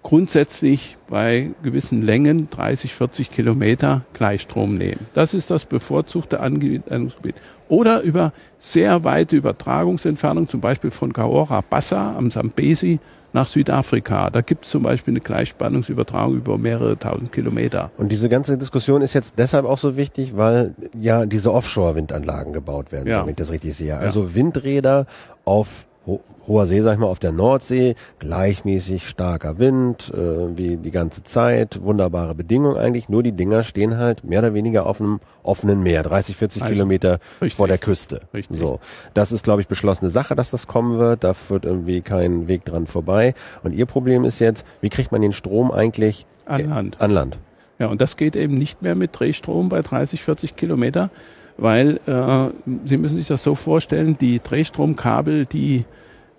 grundsätzlich bei gewissen Längen, 30, 40 Kilometer, Gleichstrom nehmen. Das ist das bevorzugte Anwendungsgebiet. Oder über sehr weite Übertragungsentfernung, zum Beispiel von Kaora Bassa am Sambesi nach Südafrika. Da gibt es zum Beispiel eine Gleichspannungsübertragung über mehrere tausend Kilometer.
Und diese ganze Diskussion ist jetzt deshalb auch so wichtig, weil ja diese Offshore-Windanlagen gebaut werden, ja. wenn ich das richtig sehe. Also ja. Windräder auf ho hoher See, sag ich mal, auf der Nordsee, gleichmäßig starker Wind, äh, wie die ganze Zeit, wunderbare Bedingungen eigentlich, nur die Dinger stehen halt mehr oder weniger auf einem offenen Meer, 30, 40 also, Kilometer richtig, vor der Küste. Richtig. So, das ist, glaube ich, beschlossene Sache, dass das kommen wird, da führt irgendwie kein Weg dran vorbei. Und ihr Problem ist jetzt, wie kriegt man den Strom eigentlich
an Land?
An Land.
Ja, und das geht eben nicht mehr mit Drehstrom bei 30, 40 Kilometer, weil äh, Sie müssen sich das so vorstellen, die Drehstromkabel, die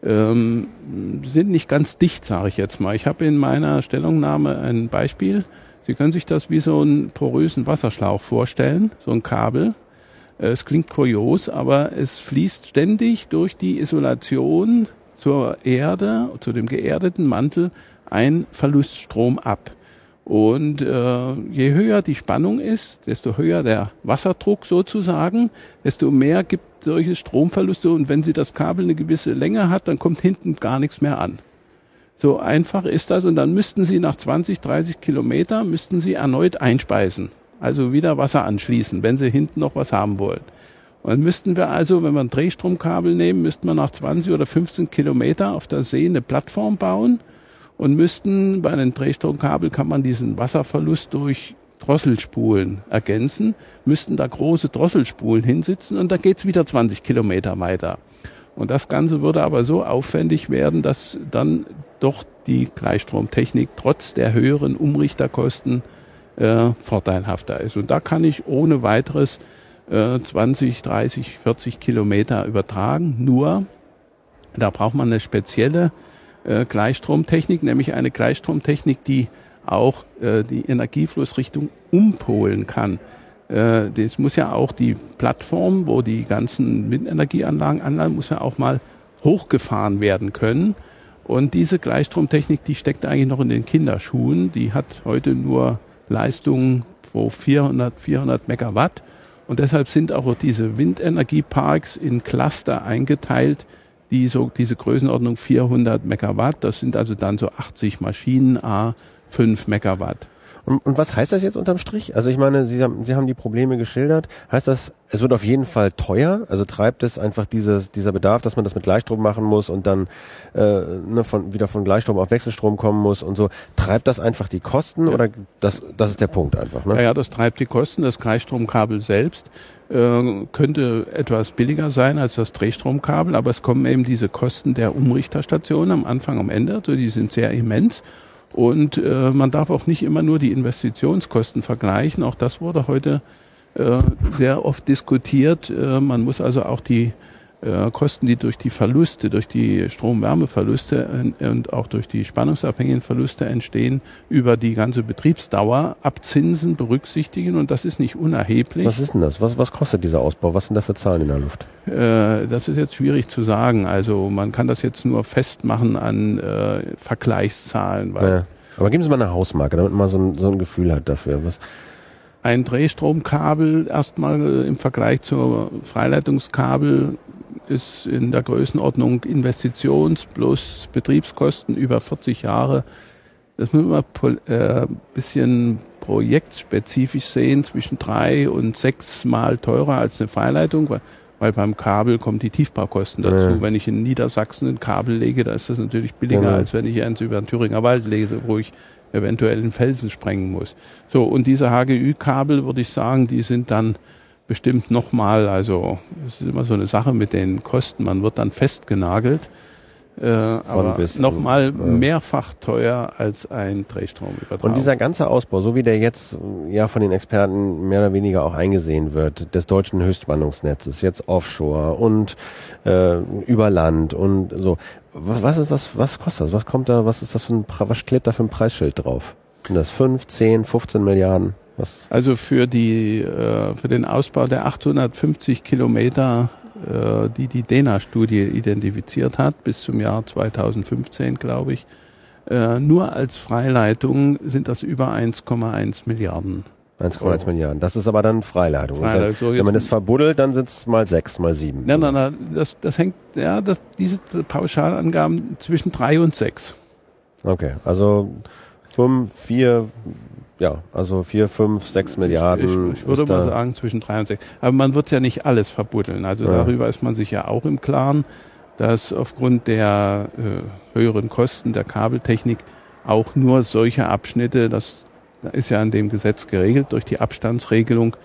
ähm, sind nicht ganz dicht, sage ich jetzt mal. Ich habe in meiner Stellungnahme ein Beispiel. Sie können sich das wie so einen porösen Wasserschlauch vorstellen, so ein Kabel. Äh, es klingt kurios, aber es fließt ständig durch die Isolation zur Erde, zu dem geerdeten Mantel, ein Verluststrom ab. Und äh, je höher die Spannung ist, desto höher der Wasserdruck sozusagen, desto mehr gibt solche Stromverluste. Und wenn sie das Kabel eine gewisse Länge hat, dann kommt hinten gar nichts mehr an. So einfach ist das. Und dann müssten sie nach 20, 30 Kilometer, müssten sie erneut einspeisen. Also wieder Wasser anschließen, wenn sie hinten noch was haben wollen. Und dann müssten wir also, wenn wir ein Drehstromkabel nehmen, müssten wir nach 20 oder 15 Kilometer auf der See eine Plattform bauen und müssten bei einem Drehstromkabel kann man diesen Wasserverlust durch Drosselspulen ergänzen, müssten da große Drosselspulen hinsitzen und da geht's wieder 20 Kilometer weiter. Und das Ganze würde aber so aufwendig werden, dass dann doch die Gleichstromtechnik trotz der höheren Umrichterkosten äh, vorteilhafter ist. Und da kann ich ohne weiteres äh, 20, 30, 40 Kilometer übertragen. Nur, da braucht man eine spezielle äh, Gleichstromtechnik, nämlich eine Gleichstromtechnik, die auch äh, die Energieflussrichtung umpolen kann. Äh, das muss ja auch die Plattform, wo die ganzen Windenergieanlagen anlanden, muss ja auch mal hochgefahren werden können. Und diese Gleichstromtechnik, die steckt eigentlich noch in den Kinderschuhen. Die hat heute nur Leistungen pro 400, 400 Megawatt. Und deshalb sind auch diese Windenergieparks in Cluster eingeteilt, die so diese Größenordnung 400 Megawatt. Das sind also dann so 80 Maschinen, a 5 Megawatt.
Und, und was heißt das jetzt unterm Strich? Also ich meine, Sie haben, Sie haben die Probleme geschildert. Heißt das, es wird auf jeden Fall teuer? Also treibt es einfach dieses, dieser Bedarf, dass man das mit Gleichstrom machen muss und dann äh, ne, von, wieder von Gleichstrom auf Wechselstrom kommen muss und so. Treibt das einfach die Kosten ja. oder das, das ist der Punkt einfach?
Ne? Ja, ja, das treibt die Kosten. Das Gleichstromkabel selbst äh, könnte etwas billiger sein als das Drehstromkabel, aber es kommen eben diese Kosten der Umrichterstation am Anfang, am Ende. Also die sind sehr immens. Und äh, man darf auch nicht immer nur die Investitionskosten vergleichen. Auch das wurde heute äh, sehr oft diskutiert. Äh, man muss also auch die äh, Kosten, die durch die Verluste, durch die Strom-Wärme-Verluste und auch durch die spannungsabhängigen Verluste entstehen, über die ganze Betriebsdauer abzinsen, berücksichtigen und das ist nicht unerheblich.
Was ist denn das? Was, was kostet dieser Ausbau? Was sind da für Zahlen in der Luft?
Äh, das ist jetzt schwierig zu sagen. Also man kann das jetzt nur festmachen an äh, Vergleichszahlen.
Weil ja. Aber geben Sie mal eine Hausmarke, damit man so ein, so ein Gefühl hat dafür. Was?
Ein Drehstromkabel erstmal äh, im Vergleich zur Freileitungskabel ist in der Größenordnung Investitions plus Betriebskosten über 40 Jahre. Das müssen wir äh, bisschen projektspezifisch sehen, zwischen drei und sechs Mal teurer als eine Freileitung, weil, weil beim Kabel kommen die Tiefbaukosten dazu. Ja. Wenn ich in Niedersachsen ein Kabel lege, da ist das natürlich billiger, ja. als wenn ich eins über den Thüringer Wald lege, wo ich eventuell einen Felsen sprengen muss. So, und diese HGÜ-Kabel, würde ich sagen, die sind dann bestimmt nochmal, also es ist immer so eine Sache mit den Kosten, man wird dann festgenagelt. Äh, aber nochmal ja. mehrfach teuer als ein Drehstromübertragung.
Und dieser ganze Ausbau, so wie der jetzt ja von den Experten mehr oder weniger auch eingesehen wird, des deutschen Höchstspannungsnetzes, jetzt Offshore und äh, über Land und so, was, was ist das, was kostet das? Was kommt da, was ist das für ein, was klebt da für ein Preisschild drauf? Sind das 5, 10, 15 Milliarden?
Was? Also für die äh, für den Ausbau der 850 Kilometer, äh, die die DENA-Studie identifiziert hat, bis zum Jahr 2015, glaube ich, äh, nur als Freileitung sind das über 1,1 Milliarden.
1,1 Milliarden. Das ist aber dann Freileitung. Freileitung. Dann, so wenn man das verbuddelt, dann sind es mal sechs, mal sieben.
Nein, nein, nein, das, das hängt, ja, das, diese Pauschalangaben zwischen drei und sechs.
Okay, also fünf, vier, ja, also vier, fünf, sechs Milliarden.
Ich, ich, ich würde mal sagen zwischen drei und sechs. Aber man wird ja nicht alles verbuddeln. Also ja. darüber ist man sich ja auch im Klaren, dass aufgrund der äh, höheren Kosten der Kabeltechnik auch nur solche Abschnitte, das ist ja in dem Gesetz geregelt durch die Abstandsregelung,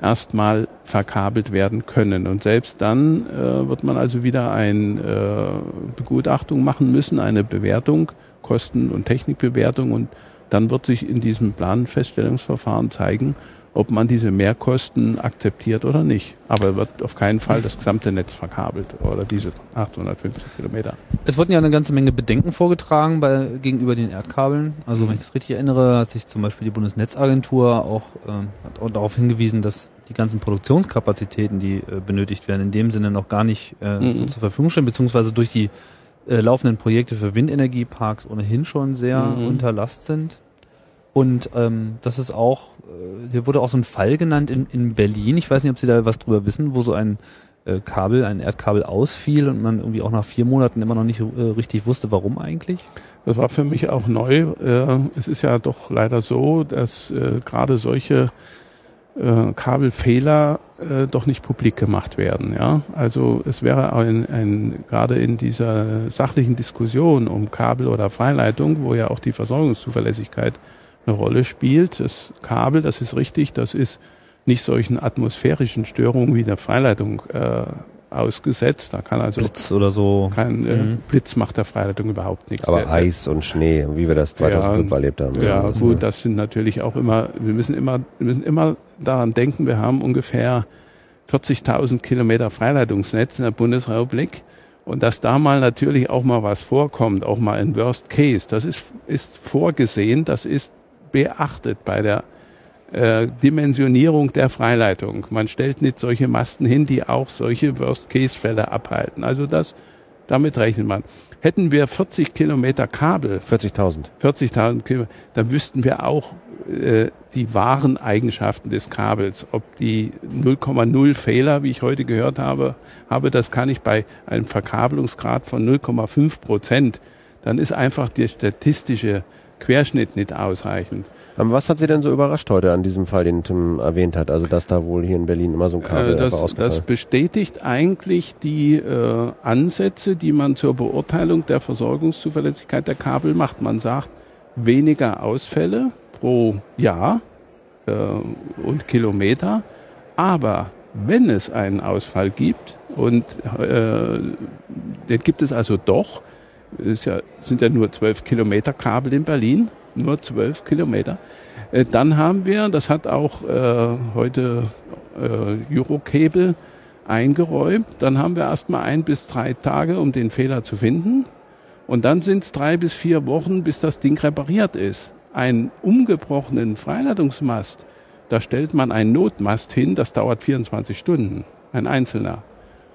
erstmal verkabelt werden können. Und selbst dann äh, wird man also wieder eine äh, Begutachtung machen müssen, eine Bewertung, Kosten- und Technikbewertung und dann wird sich in diesem Planfeststellungsverfahren zeigen, ob man diese Mehrkosten akzeptiert oder nicht. Aber wird auf keinen Fall das gesamte Netz verkabelt oder diese 850 Kilometer.
Es wurden ja eine ganze Menge Bedenken vorgetragen bei, gegenüber den Erdkabeln. Also wenn ich das richtig erinnere, hat sich zum Beispiel die Bundesnetzagentur auch, hat auch darauf hingewiesen, dass die ganzen Produktionskapazitäten, die äh, benötigt werden, in dem Sinne noch gar nicht äh, mhm. so zur Verfügung stehen, beziehungsweise durch die äh, laufenden Projekte für Windenergieparks ohnehin schon sehr mhm. unter Last sind. Und ähm, das ist auch, äh, hier wurde auch so ein Fall genannt in, in Berlin, ich weiß nicht, ob Sie da was drüber wissen, wo so ein äh, Kabel, ein Erdkabel ausfiel und man irgendwie auch nach vier Monaten immer noch nicht äh, richtig wusste, warum eigentlich.
Das war für mich auch neu. Äh, es ist ja doch leider so, dass äh, gerade solche äh, Kabelfehler äh, doch nicht publik gemacht werden. Ja? Also es wäre ein, ein, gerade in dieser sachlichen Diskussion um Kabel oder Freileitung, wo ja auch die Versorgungszuverlässigkeit eine Rolle spielt. Das Kabel, das ist richtig, das ist nicht solchen atmosphärischen Störungen wie der Freileitung äh, ausgesetzt. Da kann also
Blitz oder so.
Kein äh, mhm. Blitz macht der Freileitung überhaupt nichts.
Aber der, Eis und Schnee, wie wir das 2005
ja,
erlebt haben.
Ja, ja gut, das sind natürlich auch immer, wir müssen immer, wir müssen immer daran denken, wir haben ungefähr 40.000 Kilometer Freileitungsnetz in der Bundesrepublik. Und dass da mal natürlich auch mal was vorkommt, auch mal ein Worst Case, das ist, ist vorgesehen, das ist beachtet bei der äh, Dimensionierung der Freileitung. Man stellt nicht solche Masten hin, die auch solche Worst-Case-Fälle abhalten. Also das, damit rechnet man. Hätten wir 40 Kilometer Kabel,
40.000,
40.000 Kilometer, dann wüssten wir auch äh, die wahren Eigenschaften des Kabels. Ob die 0,0 Fehler, wie ich heute gehört habe, habe, das kann ich bei einem Verkabelungsgrad von 0,5 Prozent. Dann ist einfach der statistische Querschnitt nicht ausreichend.
Aber was hat Sie denn so überrascht heute an diesem Fall, den Tim erwähnt hat? Also dass da wohl hier in Berlin immer so ein Kabel
äh, das,
ausgefallen
Das bestätigt eigentlich die äh, Ansätze, die man zur Beurteilung der Versorgungszuverlässigkeit der Kabel macht. Man sagt, weniger Ausfälle pro Jahr äh, und Kilometer, aber wenn es einen Ausfall gibt, und äh, den gibt es also doch, es ja, sind ja nur zwölf Kilometer Kabel in Berlin, nur zwölf Kilometer. Äh, dann haben wir, das hat auch äh, heute äh, Eurocable eingeräumt, dann haben wir erstmal ein bis drei Tage, um den Fehler zu finden. Und dann sind es drei bis vier Wochen, bis das Ding repariert ist. Ein umgebrochenen Freileitungsmast, da stellt man einen Notmast hin, das dauert 24 Stunden, ein einzelner.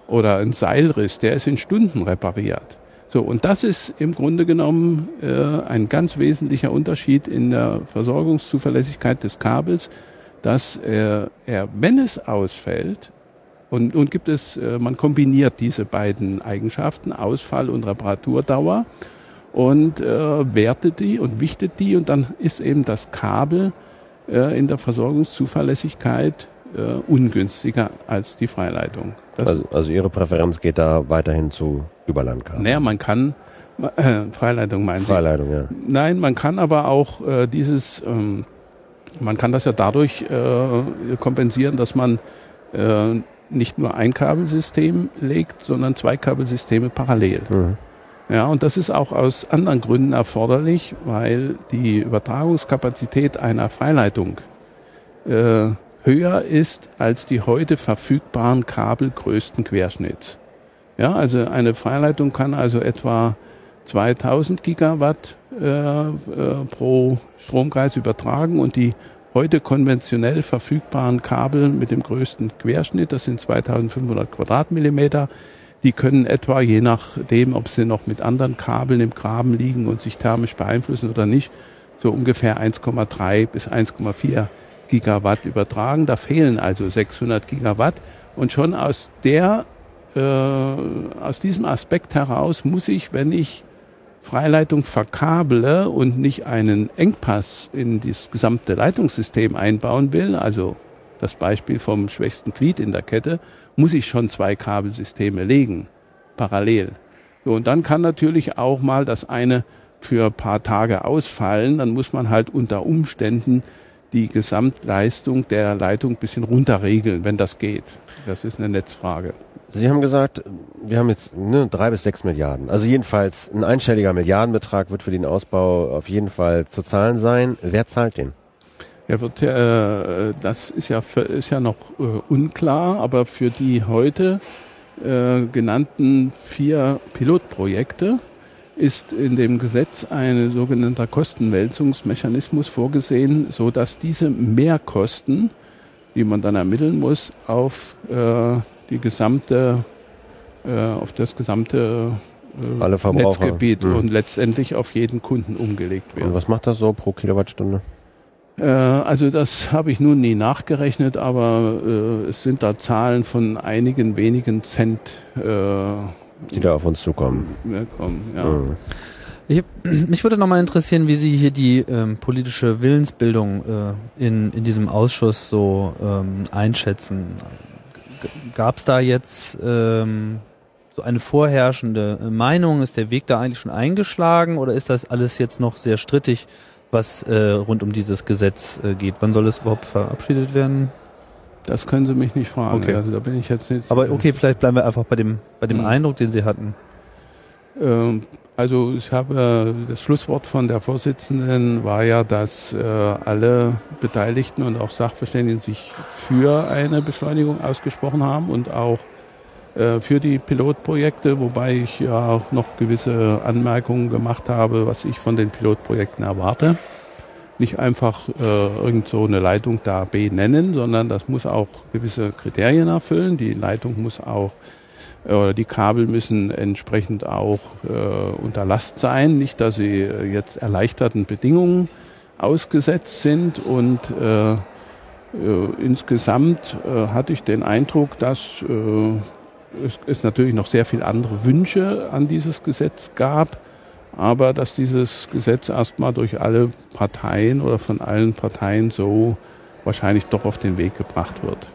Oder ein Seilriss, der ist in Stunden repariert. So, und das ist im Grunde genommen äh, ein ganz wesentlicher Unterschied in der Versorgungszuverlässigkeit des Kabels, dass äh, er, wenn es ausfällt, und, und gibt es, äh, man kombiniert diese beiden Eigenschaften, Ausfall und Reparaturdauer, und äh, wertet die und wichtet die, und dann ist eben das Kabel äh, in der Versorgungszuverlässigkeit äh, ungünstiger als die Freileitung.
Also, also Ihre Präferenz geht da weiterhin zu Überlandkabel?
Naja, man kann, äh, Freileitung meinen
Freileitung, ja.
Nein, man kann aber auch äh, dieses, ähm, man kann das ja dadurch äh, kompensieren, dass man äh, nicht nur ein Kabelsystem legt, sondern zwei Kabelsysteme parallel. Mhm. Ja, und das ist auch aus anderen Gründen erforderlich, weil die Übertragungskapazität einer Freileitung äh, höher ist als die heute verfügbaren Kabel größten Querschnitts. Ja, also eine Freileitung kann also etwa 2000 Gigawatt äh, äh, pro Stromkreis übertragen und die heute konventionell verfügbaren Kabel mit dem größten Querschnitt, das sind 2500 Quadratmillimeter, die können etwa, je nachdem, ob sie noch mit anderen Kabeln im Graben liegen und sich thermisch beeinflussen oder nicht, so ungefähr 1,3 bis 1,4 Gigawatt übertragen. Da fehlen also 600 Gigawatt. Und schon aus der, äh, aus diesem Aspekt heraus muss ich, wenn ich Freileitung verkabele und nicht einen Engpass in das gesamte Leitungssystem einbauen will, also das Beispiel vom schwächsten Glied in der Kette, muss ich schon zwei Kabelsysteme legen, parallel. So, und dann kann natürlich auch mal das eine für ein paar Tage ausfallen, dann muss man halt unter Umständen die Gesamtleistung der Leitung ein bisschen runterregeln, wenn das geht. Das ist eine Netzfrage.
Sie haben gesagt, wir haben jetzt ne, drei bis sechs Milliarden. Also jedenfalls ein einstelliger Milliardenbetrag wird für den Ausbau auf jeden Fall zu zahlen sein. Wer zahlt den?
Ja, wird, äh, das ist ja, ist ja noch äh, unklar, aber für die heute äh, genannten vier Pilotprojekte ist in dem Gesetz ein sogenannter Kostenwälzungsmechanismus vorgesehen, so dass diese Mehrkosten, die man dann ermitteln muss, auf äh, die gesamte, äh, auf das gesamte
äh,
Netzgebiet mhm. und letztendlich auf jeden Kunden umgelegt werden.
Und was macht das so pro Kilowattstunde?
Äh, also das habe ich nun nie nachgerechnet, aber äh, es sind da Zahlen von einigen wenigen Cent äh,
die da auf uns zukommen.
Kommen, ja. Mhm.
Ich, mich würde nochmal interessieren, wie Sie hier die ähm, politische Willensbildung äh, in, in diesem Ausschuss so ähm, einschätzen. Gab es da jetzt ähm, so eine vorherrschende Meinung? Ist der Weg da eigentlich schon eingeschlagen oder ist das alles jetzt noch sehr strittig, was äh, rund um dieses Gesetz äh, geht. Wann soll es überhaupt verabschiedet werden?
Das können Sie mich nicht fragen.
Okay.
Also da bin ich jetzt nicht.
Aber okay, vielleicht bleiben wir einfach bei dem, bei dem
Mhm.
Eindruck, den Sie hatten.
Ähm, Also ich habe das Schlusswort von der Vorsitzenden war ja, dass äh, alle Beteiligten und auch Sachverständigen sich für eine Beschleunigung ausgesprochen haben und auch äh, für die Pilotprojekte, wobei ich ja auch noch gewisse Anmerkungen gemacht habe, was ich von den Pilotprojekten erwarte. Nicht einfach äh, irgend so eine Leitung da B nennen, sondern das muss auch gewisse Kriterien erfüllen. Die Leitung muss auch oder die Kabel müssen entsprechend auch äh, unter Last sein, nicht, dass sie äh, jetzt erleichterten Bedingungen ausgesetzt sind. Und äh, äh, insgesamt äh, hatte ich den Eindruck, dass äh, es, es natürlich noch sehr viel andere Wünsche an dieses Gesetz gab, aber dass dieses Gesetz erstmal durch alle Parteien oder von allen Parteien so wahrscheinlich doch auf den Weg gebracht wird.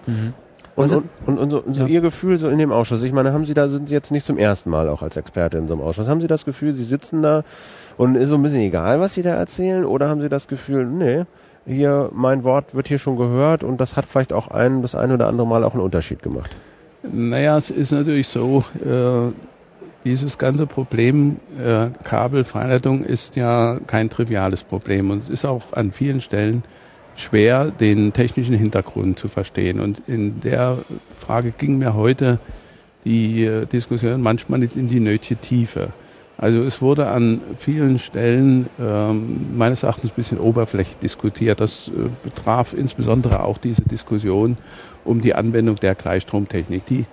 Und, und, und, und, so, und so
Ja.
Ihr Gefühl so in dem Ausschuss, ich meine, haben Sie da, sind Sie jetzt nicht zum ersten Mal auch als Experte in so einem Ausschuss, haben Sie das Gefühl, Sie sitzen da und ist so ein bisschen egal, was Sie da erzählen, oder haben Sie das Gefühl, nee, hier, mein Wort wird hier schon gehört und das hat vielleicht auch ein, das ein oder andere Mal auch einen Unterschied gemacht?
Naja, es ist natürlich so, äh, dieses ganze Problem äh, Kabelfreileitung ist ja kein triviales Problem und es ist auch an vielen Stellen schwer, den technischen Hintergrund zu verstehen. Und in der Frage ging mir heute die äh, Diskussion manchmal nicht in die nötige Tiefe. Also es wurde an vielen Stellen ähm, meines Erachtens ein bisschen oberflächlich diskutiert. Das äh, betraf insbesondere auch diese Diskussion um die Anwendung der Gleichstromtechnik. Die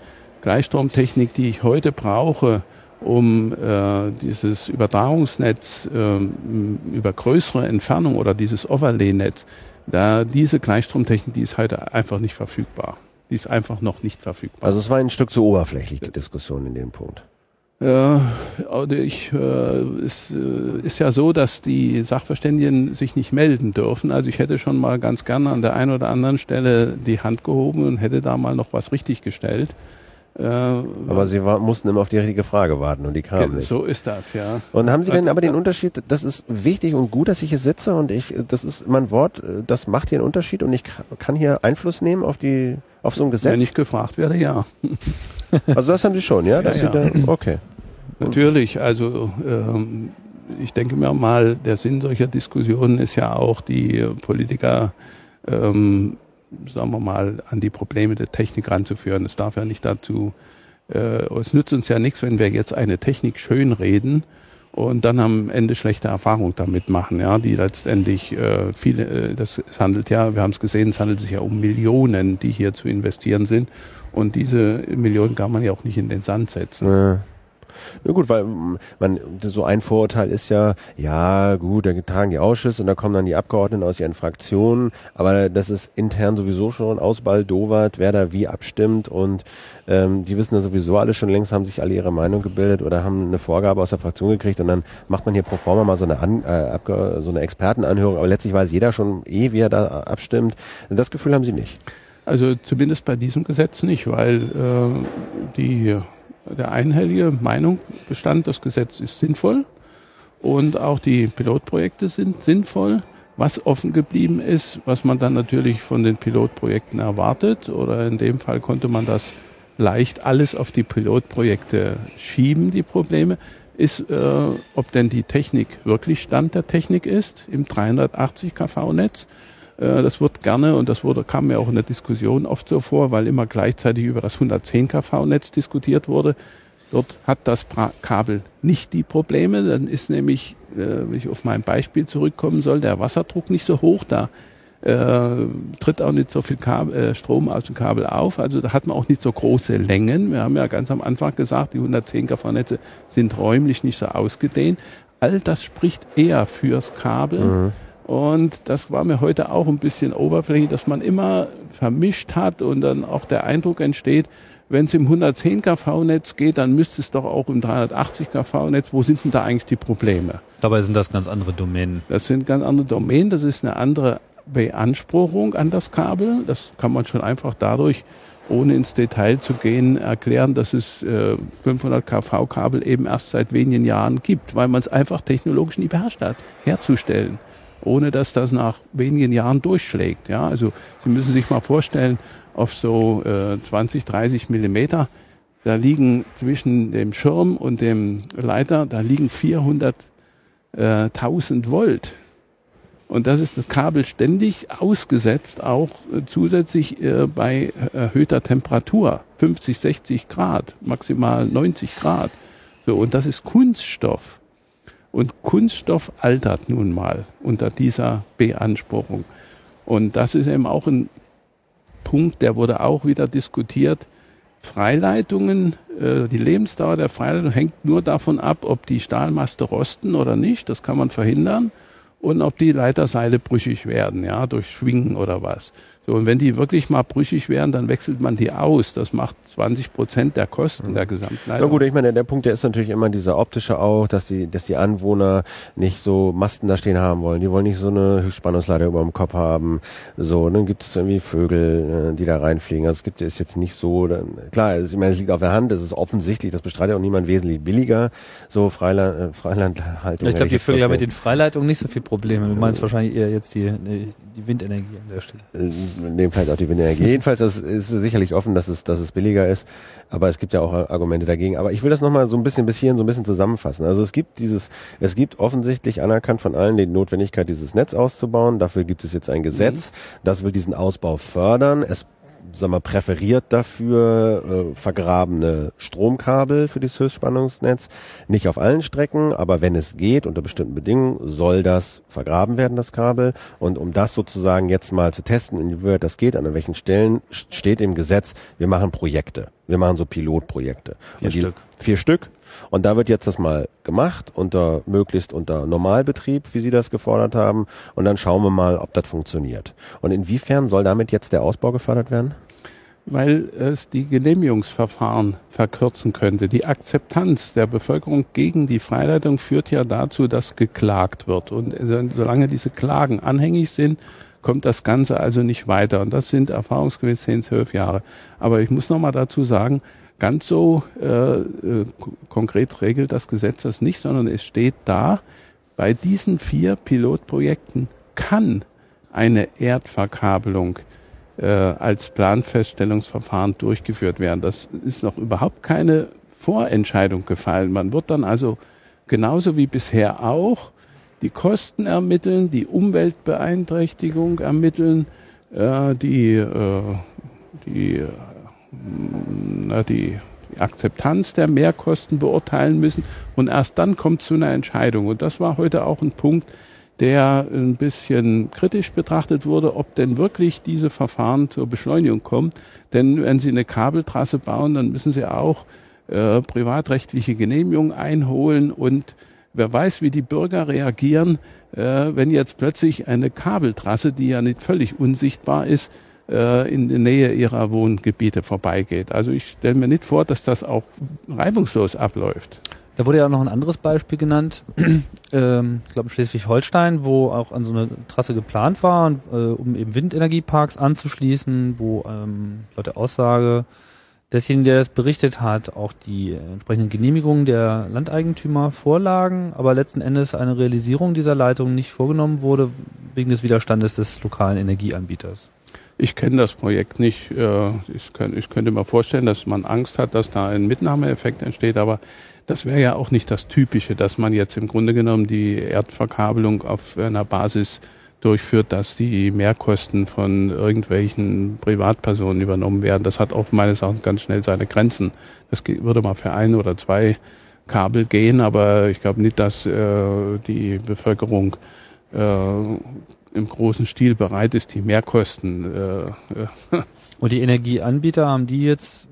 Gleichstromtechnik, die ich heute brauche, um äh, dieses Übertragungsnetz ähm, über größere Entfernung oder dieses Overlay-Netz, da diese Gleichstromtechnik, die ist heute einfach nicht verfügbar. Die ist einfach noch nicht verfügbar.
Also es war ein Stück zu oberflächlich, die Diskussion in dem Punkt.
Ja, oder ich, äh, es äh, ist ja so, dass die Sachverständigen sich nicht melden dürfen. Also ich hätte schon mal ganz gerne an der einen oder anderen Stelle die Hand gehoben und hätte da mal noch was richtig gestellt. Äh,
Aber Sie war, mussten immer auf die richtige Frage warten und die kam nicht.
so ist das, ja.
Und haben Sie denn aber den Unterschied, das ist wichtig und gut, dass ich hier sitze und ich, das ist mein Wort, das macht hier einen Unterschied und ich kann hier Einfluss nehmen auf die, auf so ein
Wenn
Gesetz?
ich gefragt werde, ja.
Also das haben Sie schon, ja?
Ja, ja.
da, okay.
Natürlich, also ähm, ich denke mir mal, der Sinn solcher Diskussionen ist ja auch, die Politiker, ähm, sagen wir mal, an die Probleme der Technik ranzuführen. Es darf ja nicht dazu, äh, es nützt uns ja nichts, wenn wir jetzt eine Technik schön reden und dann am Ende schlechte Erfahrungen damit machen, ja, die letztendlich äh, viele, äh, das es handelt ja, wir haben es gesehen, es handelt sich ja um Millionen, die hier zu investieren sind und diese Millionen kann man ja auch nicht in den Sand setzen.
Ja. Ja gut, weil mm, man so ein Vorurteil ist ja, ja gut, da tagen die Ausschüsse und da kommen dann die Abgeordneten aus ihren Fraktionen, aber das ist intern sowieso schon ausbaldowert, wer da wie abstimmt und ähm, die wissen ja sowieso alle schon längst, haben sich alle ihre Meinung gebildet oder haben eine Vorgabe aus der Fraktion gekriegt und dann macht man hier pro forma mal so eine, An, äh, so eine Expertenanhörung, aber letztlich weiß jeder schon eh, wie er da abstimmt. Das Gefühl haben sie nicht.
Also zumindest bei diesem Gesetz nicht, weil äh, die, der einhellige Meinung bestand, das Gesetz ist sinnvoll und auch die Pilotprojekte sind sinnvoll. Was offen geblieben ist, was man dann natürlich von den Pilotprojekten erwartet, oder in dem Fall konnte man das leicht alles auf die Pilotprojekte schieben, die Probleme, ist, äh, ob denn die Technik wirklich Stand der Technik ist im 380 kV-Netz. Äh, Das wird gerne, und das wurde, kam mir auch in der Diskussion oft so vor, weil immer gleichzeitig über das 110 kV-Netz diskutiert wurde. Dort hat das Kabel nicht die Probleme. Dann ist nämlich, äh, wenn ich auf mein Beispiel zurückkommen soll, der Wasserdruck nicht so hoch. Da äh, tritt auch nicht so viel Kabel, äh, Strom aus dem Kabel auf. Also da hat man auch nicht so große Längen. Wir haben ja ganz am Anfang gesagt, die 110 kV-Netze sind räumlich nicht so ausgedehnt. All das spricht eher fürs Kabel. Und das war mir heute auch ein bisschen oberflächlich, dass man immer vermischt hat und dann auch der Eindruck entsteht, wenn es im 110 kV-Netz geht, dann müsste es doch auch im 380 kV-Netz. Wo sind denn da eigentlich die Probleme?
Dabei sind das ganz andere Domänen.
Das sind ganz andere Domänen, das ist eine andere Beanspruchung an das Kabel. Das kann man schon einfach dadurch, ohne ins Detail zu gehen, erklären, dass es äh, 500 kV-Kabel eben erst seit wenigen Jahren gibt, weil man es einfach technologisch nie beherrscht hat, herzustellen. Ohne dass das nach wenigen Jahren durchschlägt. Ja, also Sie müssen sich mal vorstellen, auf so äh, 20, 30 Millimeter, da liegen zwischen dem Schirm und dem Leiter, da liegen 400.000 äh, Volt. Und das ist das Kabel ständig ausgesetzt, auch äh, zusätzlich äh, bei erhöhter Temperatur, 50, 60 Grad, maximal 90 Grad. So, und das ist Kunststoff. Und Kunststoff altert nun mal unter dieser Beanspruchung. Und das ist eben auch ein Punkt, der wurde auch wieder diskutiert. Freileitungen, äh, die Lebensdauer der Freileitung hängt nur davon ab, ob die Stahlmaste rosten oder nicht. Das kann man verhindern und ob die Leiterseile brüchig werden, ja, durch Schwingen oder was. So, und wenn die wirklich mal brüchig werden, dann wechselt man die aus. Das macht 20 Prozent der Kosten mhm. der gesamten
Leitung. Na gut, ich meine, der Punkt, der ist natürlich immer dieser optische auch, dass die, dass die Anwohner nicht so Masten da stehen haben wollen. Die wollen nicht so eine Höchstspannungsleiter über dem Kopf haben. So, dann gibt es irgendwie Vögel, äh, die da reinfliegen. Also es gibt es jetzt nicht so, dann, klar, ich meine, es liegt auf der Hand, es ist offensichtlich, das bestreitet auch niemand wesentlich billiger. So Freiland, äh, Freilandhaltung.
Ich glaube, die Vögel haben mit den Freileitungen nicht so viel Probleme. Du meinst wahrscheinlich eher jetzt die, die Windenergie an der Stelle.
In dem Fall auch die Windenergie. Jedenfalls das ist sicherlich offen, dass es, dass es billiger ist, aber es gibt ja auch Argumente dagegen. Aber ich will das nochmal so ein bisschen bis hierhin so ein bisschen zusammenfassen. Also es gibt dieses, es gibt offensichtlich anerkannt von allen die Notwendigkeit, dieses Netz auszubauen. Dafür gibt es jetzt ein Gesetz, mhm. das will diesen Ausbau fördern. Es sag mal, präferiert dafür äh, vergrabene Stromkabel für das Höchstspannungsnetz. Nicht auf allen Strecken, aber wenn es geht, unter bestimmten Bedingungen, soll das vergraben werden, das Kabel. Und um das sozusagen jetzt mal zu testen, inwieweit das geht, an welchen Stellen steht im Gesetz, wir machen Projekte. Wir machen so Pilotprojekte.
Vier die, Stück.
Vier Stück. Und da wird jetzt das mal gemacht, unter möglichst unter Normalbetrieb, wie Sie das gefordert haben. Und dann schauen wir mal, ob das funktioniert. Und inwiefern soll damit jetzt der Ausbau gefördert werden?
Weil es die Genehmigungsverfahren verkürzen könnte. Die Akzeptanz der Bevölkerung gegen die Freileitung führt ja dazu, dass geklagt wird. Und solange diese Klagen anhängig sind, kommt das Ganze also nicht weiter. Und das sind erfahrungsgemäß 10, 12 Jahre. Aber ich muss noch mal dazu sagen, Ganz so äh, äh, konkret regelt das Gesetz das nicht, sondern es steht da, bei diesen vier Pilotprojekten kann eine Erdverkabelung äh, als Planfeststellungsverfahren durchgeführt werden. Das ist noch überhaupt keine Vorentscheidung gefallen. Man wird dann also genauso wie bisher auch die Kosten ermitteln, die Umweltbeeinträchtigung ermitteln, äh, die, äh, die na, die, die Akzeptanz der Mehrkosten beurteilen müssen und erst dann kommt zu einer Entscheidung. Und das war heute auch ein Punkt, der ein bisschen kritisch betrachtet wurde, ob denn wirklich diese Verfahren zur Beschleunigung kommen. Denn wenn Sie eine Kabeltrasse bauen, dann müssen Sie auch äh, privatrechtliche Genehmigungen einholen und wer weiß, wie die Bürger reagieren, äh, wenn jetzt plötzlich eine Kabeltrasse, die ja nicht völlig unsichtbar ist, äh, in der Nähe ihrer Wohngebiete vorbeigeht. Also ich stelle mir nicht vor, dass das auch reibungslos abläuft.
Da wurde ja noch ein anderes Beispiel genannt, ähm, ich glaube Schleswig-Holstein, wo auch an so eine Trasse geplant war, äh, um eben Windenergieparks anzuschließen, wo ähm, laut der Aussage desjenigen, der das berichtet hat, auch die entsprechenden Genehmigungen der Landeigentümer vorlagen, aber letzten Endes eine Realisierung dieser Leitung nicht vorgenommen wurde wegen des Widerstandes des lokalen Energieanbieters.
Ich kenne das Projekt nicht. Äh, ich, könnte mir vorstellen, dass man Angst hat, dass da ein Mitnahmeeffekt entsteht, aber das wäre ja auch nicht das Typische, dass man jetzt im Grunde genommen die Erdverkabelung auf einer Basis durchführt, dass die Mehrkosten von irgendwelchen Privatpersonen übernommen werden. Das hat auch meines Erachtens ganz schnell seine Grenzen. Das würde mal für ein oder zwei Kabel gehen, aber ich glaube nicht, dass äh, die Bevölkerung äh, im großen Stil bereit ist, die Mehrkosten. Äh,
äh Und die Energieanbieter haben die jetzt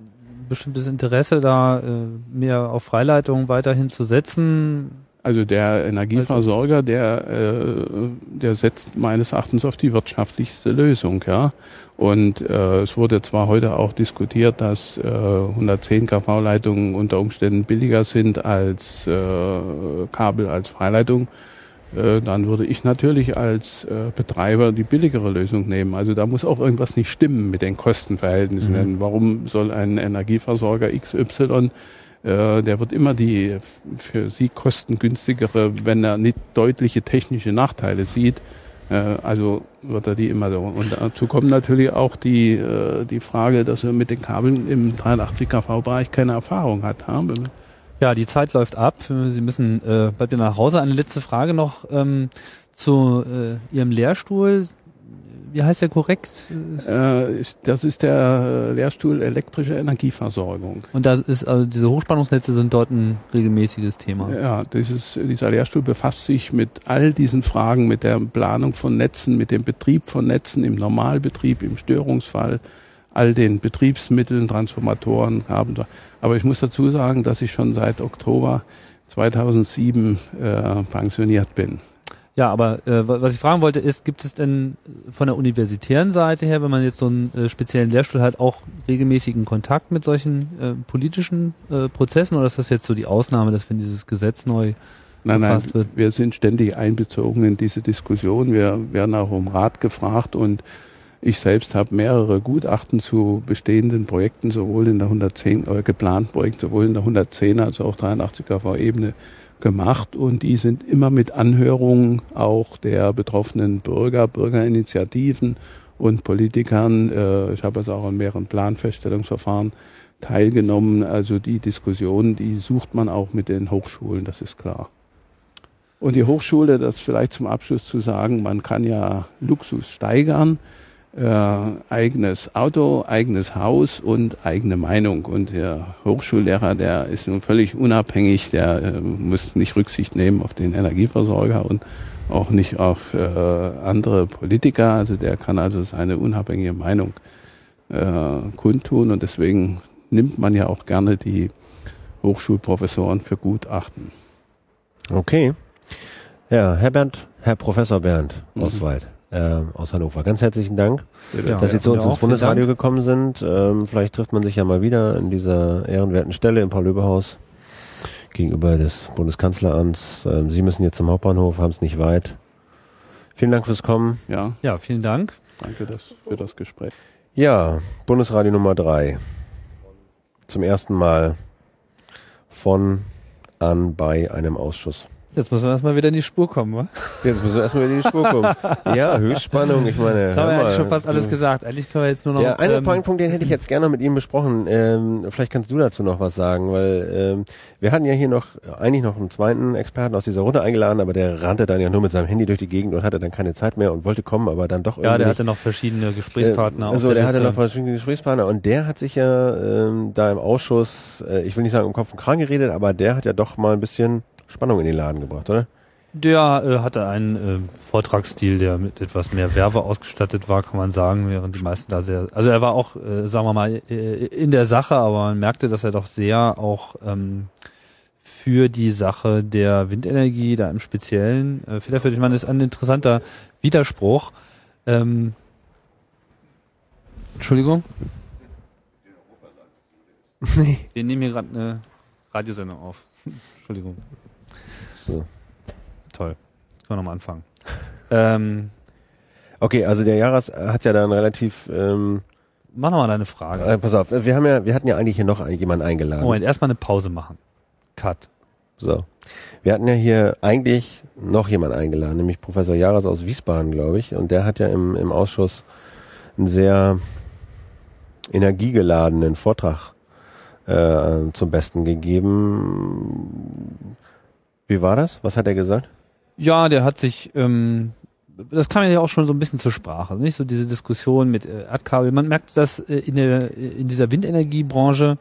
bestimmtes Interesse, da äh, mehr auf Freileitungen weiterhin zu setzen?
Also der Energieversorger, der, äh, der setzt meines Erachtens auf die wirtschaftlichste Lösung, ja. Und äh, es wurde zwar heute auch diskutiert, dass äh, 110 kV-Leitungen unter Umständen billiger sind als äh, Kabel als Freileitung. Äh, dann würde ich natürlich als äh, Betreiber die billigere Lösung nehmen. Also da muss auch irgendwas nicht stimmen mit den Kostenverhältnissen. Mhm. Denn warum soll ein Energieversorger XY Äh, der wird immer die für sie kostengünstigere, wenn er nicht deutliche technische Nachteile sieht, äh, also wird er die immer so. Und dazu kommt natürlich auch die, äh, die Frage, dass er mit den Kabeln im 83 kV-Bereich keine Erfahrung hat.
Ja, die Zeit läuft ab. Sie müssen äh, bald wieder nach Hause. Eine letzte Frage noch ähm, zu äh, Ihrem Lehrstuhl wie heißt der korrekt?
Äh, das ist der Lehrstuhl elektrische Energieversorgung.
Und da ist also diese Hochspannungsnetze sind dort ein regelmäßiges Thema.
Ja, dieses, dieser Lehrstuhl befasst sich mit all diesen Fragen, mit der Planung von Netzen, mit dem Betrieb von Netzen im Normalbetrieb, im Störungsfall, all den Betriebsmitteln, Transformatoren, Aber ich muss dazu sagen, dass ich schon seit Oktober 2007 äh, pensioniert bin.
Ja, aber äh, was ich fragen wollte ist, gibt es denn von der universitären Seite her, wenn man jetzt so einen äh, speziellen Lehrstuhl hat, auch regelmäßigen Kontakt mit solchen äh, politischen äh, Prozessen oder ist das jetzt so die Ausnahme, dass wenn dieses Gesetz neu
Nein, nein, wird? wir sind ständig einbezogen in diese Diskussion. Wir werden auch um Rat gefragt und ich selbst habe mehrere Gutachten zu bestehenden Projekten, sowohl in der 110, äh, geplanten Projekten, sowohl in der 110 als auch 83 KV-Ebene gemacht und die sind immer mit Anhörungen auch der betroffenen Bürger, Bürgerinitiativen und Politikern. Äh, ich habe also auch an mehreren Planfeststellungsverfahren teilgenommen. Also die Diskussion, die sucht man auch mit den Hochschulen, das ist klar. Und die Hochschule, das vielleicht zum Abschluss zu sagen, man kann ja Luxus steigern eigenes Auto, eigenes Haus und eigene Meinung. Und der Hochschullehrer, der ist nun völlig unabhängig, der äh, muss nicht Rücksicht nehmen auf den Energieversorger und auch nicht auf äh, andere Politiker. Also der kann also seine unabhängige Meinung äh, kundtun und deswegen nimmt man ja auch gerne die Hochschulprofessoren für Gutachten.
Okay. Ja, Herr Bernd, Herr Professor Bernd mhm. Äh, aus Hannover. Ganz herzlichen Dank, ja, dass Sie zu uns ins Bundesradio gekommen sind. Ähm, vielleicht trifft man sich ja mal wieder in dieser ehrenwerten Stelle im Paul-Löbe-Haus gegenüber des Bundeskanzleramts. Ähm, Sie müssen jetzt zum Hauptbahnhof, haben es nicht weit. Vielen Dank fürs Kommen.
Ja, ja vielen Dank.
Danke das, für das Gespräch.
Ja, Bundesradio Nummer drei. Zum ersten Mal von an bei einem Ausschuss.
Jetzt müssen wir erstmal wieder in die Spur kommen, wa?
Jetzt müssen wir erstmal wieder in die Spur kommen. ja, Höchstspannung, ich meine.
Das haben wir eigentlich schon fast alles gesagt. Eigentlich können wir jetzt nur noch.
Ja, einen ähm, Punkt, den hätte ich jetzt gerne mit Ihnen besprochen. Ähm, vielleicht kannst du dazu noch was sagen, weil ähm, wir hatten ja hier noch eigentlich noch einen zweiten Experten aus dieser Runde eingeladen, aber der rannte dann ja nur mit seinem Handy durch die Gegend und hatte dann keine Zeit mehr und wollte kommen, aber dann doch irgendwie.
Ja, der hatte noch verschiedene Gesprächspartner.
Äh, also der, der hatte noch verschiedene Gesprächspartner und der hat sich ja ähm, da im Ausschuss, äh, ich will nicht sagen um Kopf und Kragen geredet, aber der hat ja doch mal ein bisschen Spannung in den Laden gebracht, oder?
Der äh, hatte einen äh, Vortragsstil, der mit etwas mehr Werbe ausgestattet war, kann man sagen, während die meisten da sehr, also er war auch, äh, sagen wir mal, äh, in der Sache, aber man merkte, dass er doch sehr auch ähm, für die Sache der Windenergie da im Speziellen äh, federführend. Ich meine, das ist ein interessanter Widerspruch. Ähm, Entschuldigung? Nee. Wir nehmen hier gerade eine Radiosendung auf. Entschuldigung. So. Toll. Können wir nochmal anfangen. ähm,
okay, also der Jahres hat ja dann relativ. Ähm,
Mach nochmal deine Frage.
Äh, pass auf, wir haben ja, wir hatten ja eigentlich hier noch jemanden eingeladen.
Moment, erstmal eine Pause machen. Cut.
So. Wir hatten ja hier eigentlich noch jemanden eingeladen, nämlich Professor Jahres aus Wiesbaden, glaube ich. Und der hat ja im, im Ausschuss einen sehr energiegeladenen Vortrag äh, zum Besten gegeben. Wie war das? Was hat er gesagt?
Ja, der hat sich, ähm, das kam ja auch schon so ein bisschen zur Sprache, nicht so diese Diskussion mit äh, Erdkabel. Man merkt das äh, in der in dieser Windenergiebranche,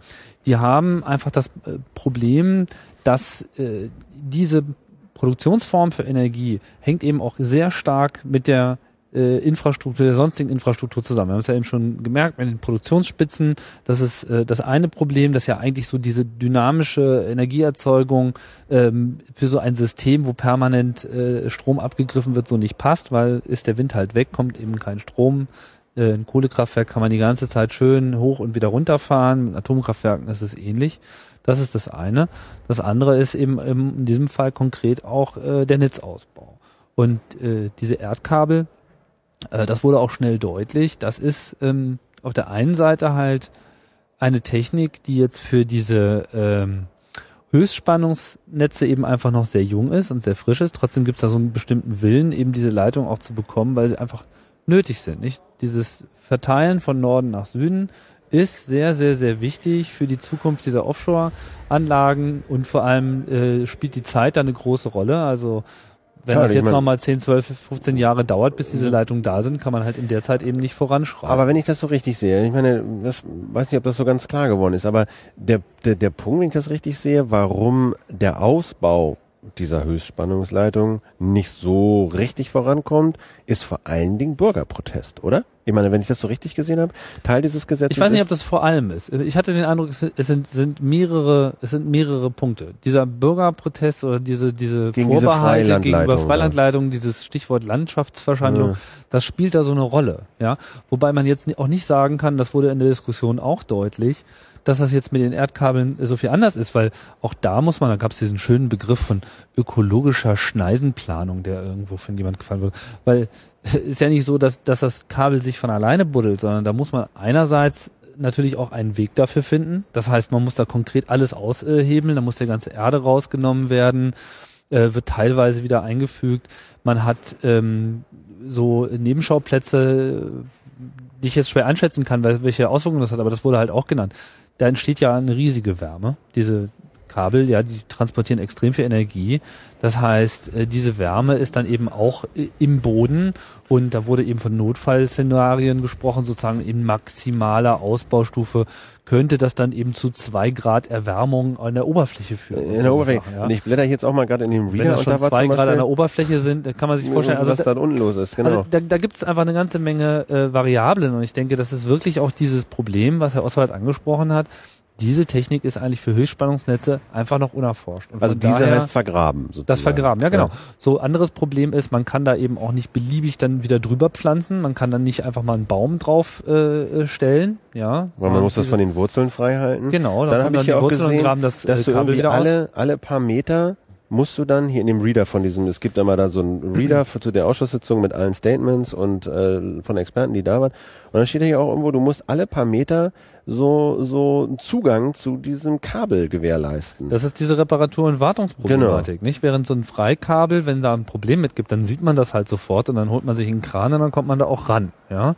die haben einfach das äh, Problem, dass äh, diese Produktionsform für Energie hängt eben auch sehr stark mit der äh, Infrastruktur, der sonstigen Infrastruktur zusammen. Wir haben es ja eben schon gemerkt mit den Produktionsspitzen. Das ist äh, das eine Problem, dass ja eigentlich so diese dynamische Energieerzeugung ähm, für so ein System, wo permanent äh, Strom abgegriffen wird, so nicht passt, weil ist der Wind halt weg, kommt eben kein Strom. Äh, ein Kohlekraftwerk kann man die ganze Zeit schön hoch und wieder runterfahren. Mit Atomkraftwerken ist es ähnlich. Das ist das eine. Das andere ist eben in diesem Fall konkret auch äh, der Netzausbau. Und äh, diese Erdkabel, äh, das wurde auch schnell deutlich. Das ist ähm, auf der einen Seite halt eine Technik, die jetzt für diese ähm, Höchstspannungsnetze eben einfach noch sehr jung ist und sehr frisch ist. Trotzdem gibt es da so einen bestimmten Willen, eben diese Leitung auch zu bekommen, weil sie einfach nötig sind. Nicht? Dieses Verteilen von Norden nach Süden ist sehr, sehr, sehr wichtig für die Zukunft dieser Offshore-Anlagen und vor allem äh, spielt die Zeit da eine große Rolle. Also wenn
Klar,
das jetzt nochmal 10, 12, 15 Jahre dauert, bis diese Leitungen da sind, kann man halt in der Zeit eben nicht voranschreiben.
Aber wenn ich das so richtig sehe, ich meine, das weiß nicht, ob das so ganz klar geworden ist, aber der, der, der Punkt, wenn ich das richtig sehe, warum der Ausbau dieser Höchstspannungsleitung nicht so richtig vorankommt, ist vor allen Dingen Bürgerprotest, oder? Ich meine, wenn ich das so richtig gesehen habe, Teil dieses Gesetzes
Ich weiß nicht, ob das vor allem ist. Ich hatte den Eindruck, es sind, sind, mehrere, es sind mehrere Punkte. Dieser Bürgerprotest oder diese, diese
Gegen diese
Vorbehalte gegenüber
Freilandleitung, ja.
Freilandleitung, dieses Stichwort Landschaftsverschandung,
Ja.
das spielt da so eine Rolle, ja. Wobei man jetzt auch nicht sagen kann, das wurde in der Diskussion auch deutlich, dass das jetzt mit den Erdkabeln so viel anders ist, weil auch da muss man, da gab es diesen schönen Begriff von ökologischer Schneisenplanung, der irgendwo von jemand gefallen wurde. Weil ist ja nicht so, dass, dass das Kabel sich von alleine buddelt, sondern da muss man einerseits natürlich auch einen Weg dafür finden. Das heißt, man muss da konkret alles aushebeln, da muss der ganze Erde rausgenommen werden, äh, wird teilweise wieder eingefügt. Man hat ähm, so Nebenschauplätze, die ich jetzt schwer einschätzen kann, welche Auswirkungen das hat, aber das wurde halt auch genannt. Da entsteht ja eine riesige Wärme. Diese Kabel, ja, die transportieren extrem viel Energie. Das heißt, äh, diese Wärme ist dann eben auch äh, im Boden und da wurde eben von Notfallszenarien gesprochen, sozusagen in maximaler Ausbaustufe könnte das dann eben zu zwei Grad Erwärmung an der Oberfläche führen. und
in der Oberfläche.
Sachen, ja.
Und ich blätter jetzt auch mal gerade in den
Wenn
Reader
das
und
schon
da war
zwei Grad an der Oberfläche sind, dann kann man sich vorstellen, also
was
da,
da unten los ist, genau.
also da, da gibt es einfach eine ganze Menge äh, Variablen und ich denke, das ist wirklich auch dieses Problem, was Herr Oswald angesprochen hat. Diese Technik ist eigentlich für Höchstspannungsnetze einfach noch unerforscht. Und
also
von
diese
daher-
heißt vergraben sozusagen.
das Vergraben, ja genau. So anderes Problem ist, man kann da eben auch nicht beliebig dann wieder drüber pflanzen. Man kann dann nicht einfach mal einen Baum drauf äh, äh, stellen, ja.
Weil man muss das von den Wurzeln frei halten.
Genau,
Dann
kommen
habe ich
die
ja auch
Wurzeln
gesehen, dass
äh,
du irgendwie alle, alle paar Meter musst du dann hier in dem Reader von diesem, es gibt immer da so einen Reader für, zu der Ausschusssitzung mit allen Statements und äh, von Experten, die da waren. Und dann steht da hier auch irgendwo, du musst alle paar Meter so, so einen Zugang zu diesem Kabel gewährleisten.
Das ist diese Reparatur- und Wartungsproblematik,
Genau.
nicht? Während so ein Freikabel, wenn da ein Problem mit gibt, dann sieht man das halt sofort und dann holt man sich einen Kran und dann kommt man da auch ran, ja.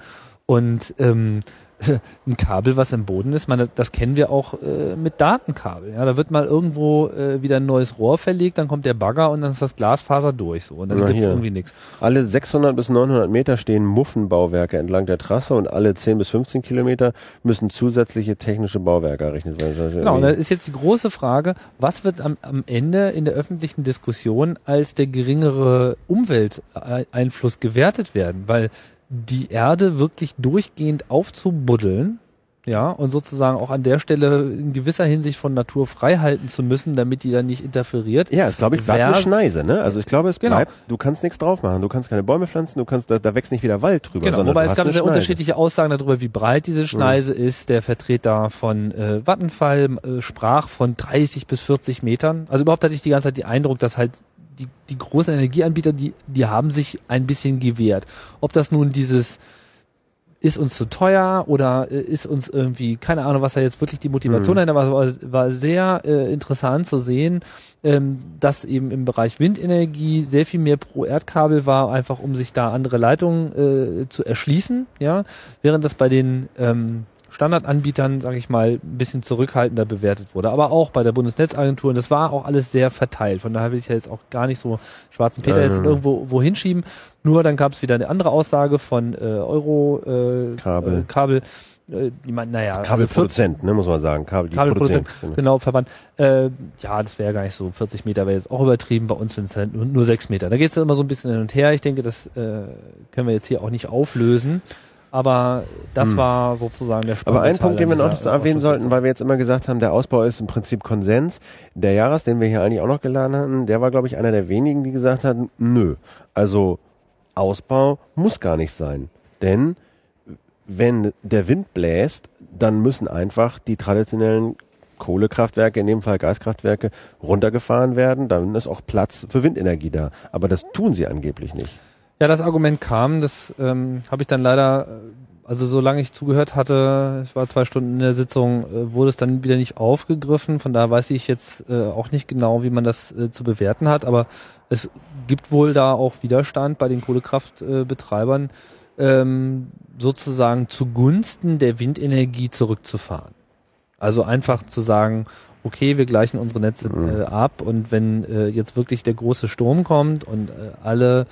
Und ähm, ein Kabel, was im Boden ist, man, das kennen wir auch äh, mit Datenkabel. Ja, da wird mal irgendwo äh, wieder ein neues Rohr verlegt, dann kommt der Bagger und dann ist das Glasfaser durch so und dann
Na,
gibt's
hier.
irgendwie nichts.
Alle 600 bis 900 Meter stehen Muffenbauwerke entlang der Trasse und alle 10 bis 15 Kilometer müssen zusätzliche technische Bauwerke errichtet werden.
Genau, und da ist jetzt die große Frage, was wird am, am Ende in der öffentlichen Diskussion als der geringere Umwelteinfluss gewertet werden? Weil die Erde wirklich durchgehend aufzubuddeln, ja, und sozusagen auch an der Stelle in gewisser Hinsicht von Natur frei halten zu müssen, damit die dann nicht interferiert.
Ja, es glaube ich bleibt eine Schneise, ne? Also ich glaube, es
Genau.
bleibt, du kannst nichts drauf machen, du kannst keine Bäume pflanzen, du kannst, da, da wächst nicht wieder Wald drüber,
Genau,
sondern
wobei es gab sehr
Schneise.
unterschiedliche Aussagen darüber, wie breit diese Schneise ist. Der Vertreter von äh, Vattenfall äh, sprach von 30 bis 40 Metern. Also überhaupt hatte ich die ganze Zeit den Eindruck, dass halt die, die großen Energieanbieter, die, die haben sich ein bisschen gewehrt. Ob das nun dieses ist uns zu teuer oder äh, ist uns irgendwie, keine Ahnung, was da jetzt wirklich die Motivation
Mhm.
dahinter war, war, war sehr äh, interessant zu sehen, ähm, dass eben im Bereich Windenergie sehr viel mehr pro Erdkabel war, einfach um sich da andere Leitungen äh, zu erschließen, ja, während das bei den ähm, Standardanbietern, sage ich mal, ein bisschen zurückhaltender bewertet wurde. Aber auch bei der Bundesnetzagentur, und das war auch alles sehr verteilt. Von daher will ich ja jetzt auch gar nicht so schwarzen Peter jetzt irgendwo wo hinschieben. Nur dann gab es wieder eine andere Aussage von äh, Euro äh,
Kabel.
Äh, Kabel äh, die meinten, naja, also 40
Kabelproduzent, ne, muss man sagen. Kabel, die
Kabelproduzent,
produzieren.
genau, Verband. Äh, ja, das wäre gar nicht so. 40 Meter wäre jetzt auch übertrieben. Bei uns sind es halt nur, nur 6 Meter. Da geht es immer so ein bisschen hin und her. Ich denke, das äh, können wir jetzt hier auch nicht auflösen. Aber das
Hm.
war sozusagen der
Aber ein Punkt, den wir noch
dieser
erwähnen sollten, weil wir jetzt immer gesagt haben, der Ausbau ist im Prinzip Konsens. Der Jahres, den wir hier eigentlich auch noch geladen hatten, der war, glaube ich, einer der wenigen, die gesagt hatten, nö, also Ausbau muss gar nicht sein. Denn wenn der Wind bläst, dann müssen einfach die traditionellen Kohlekraftwerke, in dem Fall Gaskraftwerke, runtergefahren werden. Dann ist auch Platz für Windenergie da. Aber das tun sie angeblich nicht.
Ja, das Argument kam, das ähm, habe ich dann leider, äh, also solange ich zugehört hatte, ich war zwei Stunden in der Sitzung, äh, wurde es dann wieder nicht aufgegriffen. Von daher weiß ich jetzt äh, auch nicht genau, wie man das äh, zu bewerten hat, aber es gibt wohl da auch Widerstand bei den Kohlekraftbetreibern, ähm, sozusagen zugunsten der Windenergie zurückzufahren. Also einfach zu sagen, okay, wir gleichen unsere Netze äh, ab und wenn äh, jetzt wirklich der große Sturm kommt und äh, alle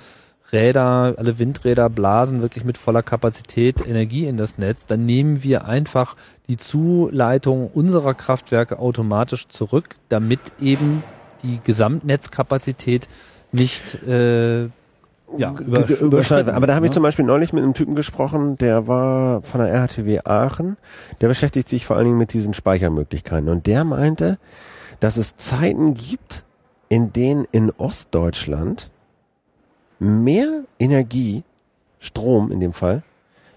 Räder, alle Windräder blasen wirklich mit voller Kapazität Energie in das Netz, dann nehmen wir einfach die Zuleitung unserer Kraftwerke automatisch zurück, damit eben die Gesamtnetzkapazität nicht äh, ja,
überschreitet. Aber da habe ich zum Beispiel neulich mit einem Typen gesprochen, der war von der RHTW Aachen, der beschäftigt sich vor allen Dingen mit diesen Speichermöglichkeiten. Und der meinte, dass es Zeiten gibt, in denen in Ostdeutschland mehr Energie, Strom in dem Fall,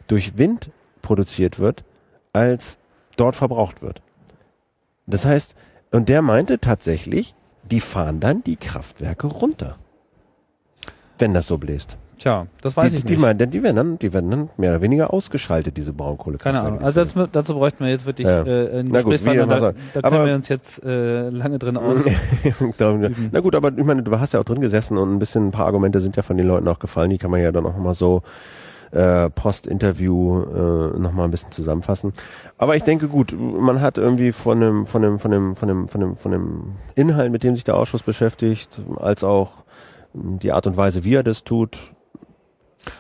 durch Wind produziert wird, als dort verbraucht wird. Das heißt, und der meinte tatsächlich, die fahren dann die Kraftwerke runter. Wenn das so bläst.
Tja, das weiß
die,
ich
die,
nicht.
meinen, die werden dann, die werden dann mehr oder weniger ausgeschaltet, diese Braunkohle.
Keine Ahnung. Also das, dazu bräuchten wir jetzt wirklich
Ja.
äh, einen
Na gut, wie
Da, da können
Aber-
wir uns jetzt äh, lange drin aus.
Na gut, aber ich meine, du hast ja auch drin gesessen und ein bisschen ein paar Argumente sind ja von den Leuten auch gefallen, die kann man ja dann auch mal so äh, Post-Interview äh, noch mal ein bisschen zusammenfassen. Aber ich denke gut, man hat irgendwie von dem, von dem, von dem, von dem, von dem, von dem Inhalt, mit dem sich der Ausschuss beschäftigt, als auch die Art und Weise, wie er das tut,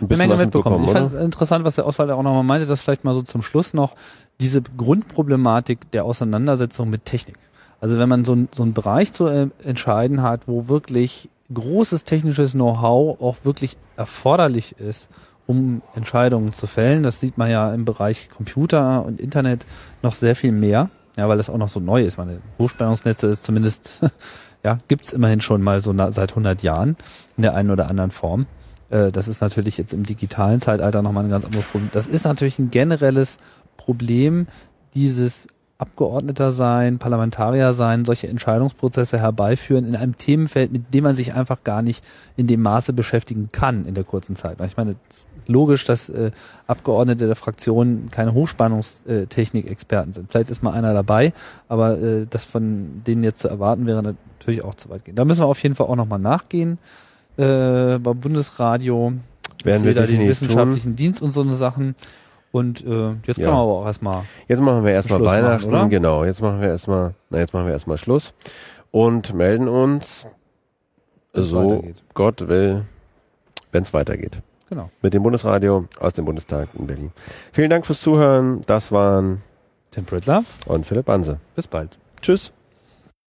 eine Menge mitbekommen. Ich fand es interessant, was der Auswahl auch nochmal meinte, dass vielleicht mal so zum Schluss noch diese Grundproblematik der Auseinandersetzung mit Technik. Also wenn man so, so einen Bereich zu äh, entscheiden hat, wo wirklich großes technisches Know-how auch wirklich erforderlich ist, um Entscheidungen zu fällen, das sieht man ja im Bereich Computer und Internet noch sehr viel mehr, ja, weil das auch noch so neu ist. Meine Hochspannungsnetze ist zumindest, ja, gibt's immerhin schon mal so na, seit 100 Jahren in der einen oder anderen Form. Äh, Das ist natürlich jetzt im digitalen Zeitalter nochmal ein ganz anderes Problem. Das ist natürlich ein generelles Problem, dieses Abgeordneter sein, Parlamentarier sein, solche Entscheidungsprozesse herbeiführen in einem Themenfeld, mit dem man sich einfach gar nicht in dem Maße beschäftigen kann in der kurzen Zeit. Ich meine, logisch, dass äh, Abgeordnete der Fraktionen keine Hochspannungstechnik-Experten sind. Vielleicht ist mal einer dabei, aber äh, das von denen jetzt zu erwarten wäre natürlich auch zu weit gehen. Da müssen wir auf jeden Fall auch nochmal nachgehen. Äh, beim Bundesradio
Werden wir
da den wissenschaftlichen Dienst und so eine Sachen. Und äh, jetzt
Ja.
können wir aber auch erstmal
Jetzt machen wir erstmal
machen,
Weihnachten,
oder?
genau. Jetzt machen wir erstmal, na jetzt machen wir erstmal Schluss und melden uns,
Wenn's
so
weitergeht.
Gott will, wenn es weitergeht.
Genau.
Mit dem Bundesradio aus dem Bundestag in Berlin. Vielen Dank fürs Zuhören. Das waren
Tim Pritlove,
und Philipp Banse.
bis bald.
Tschüss.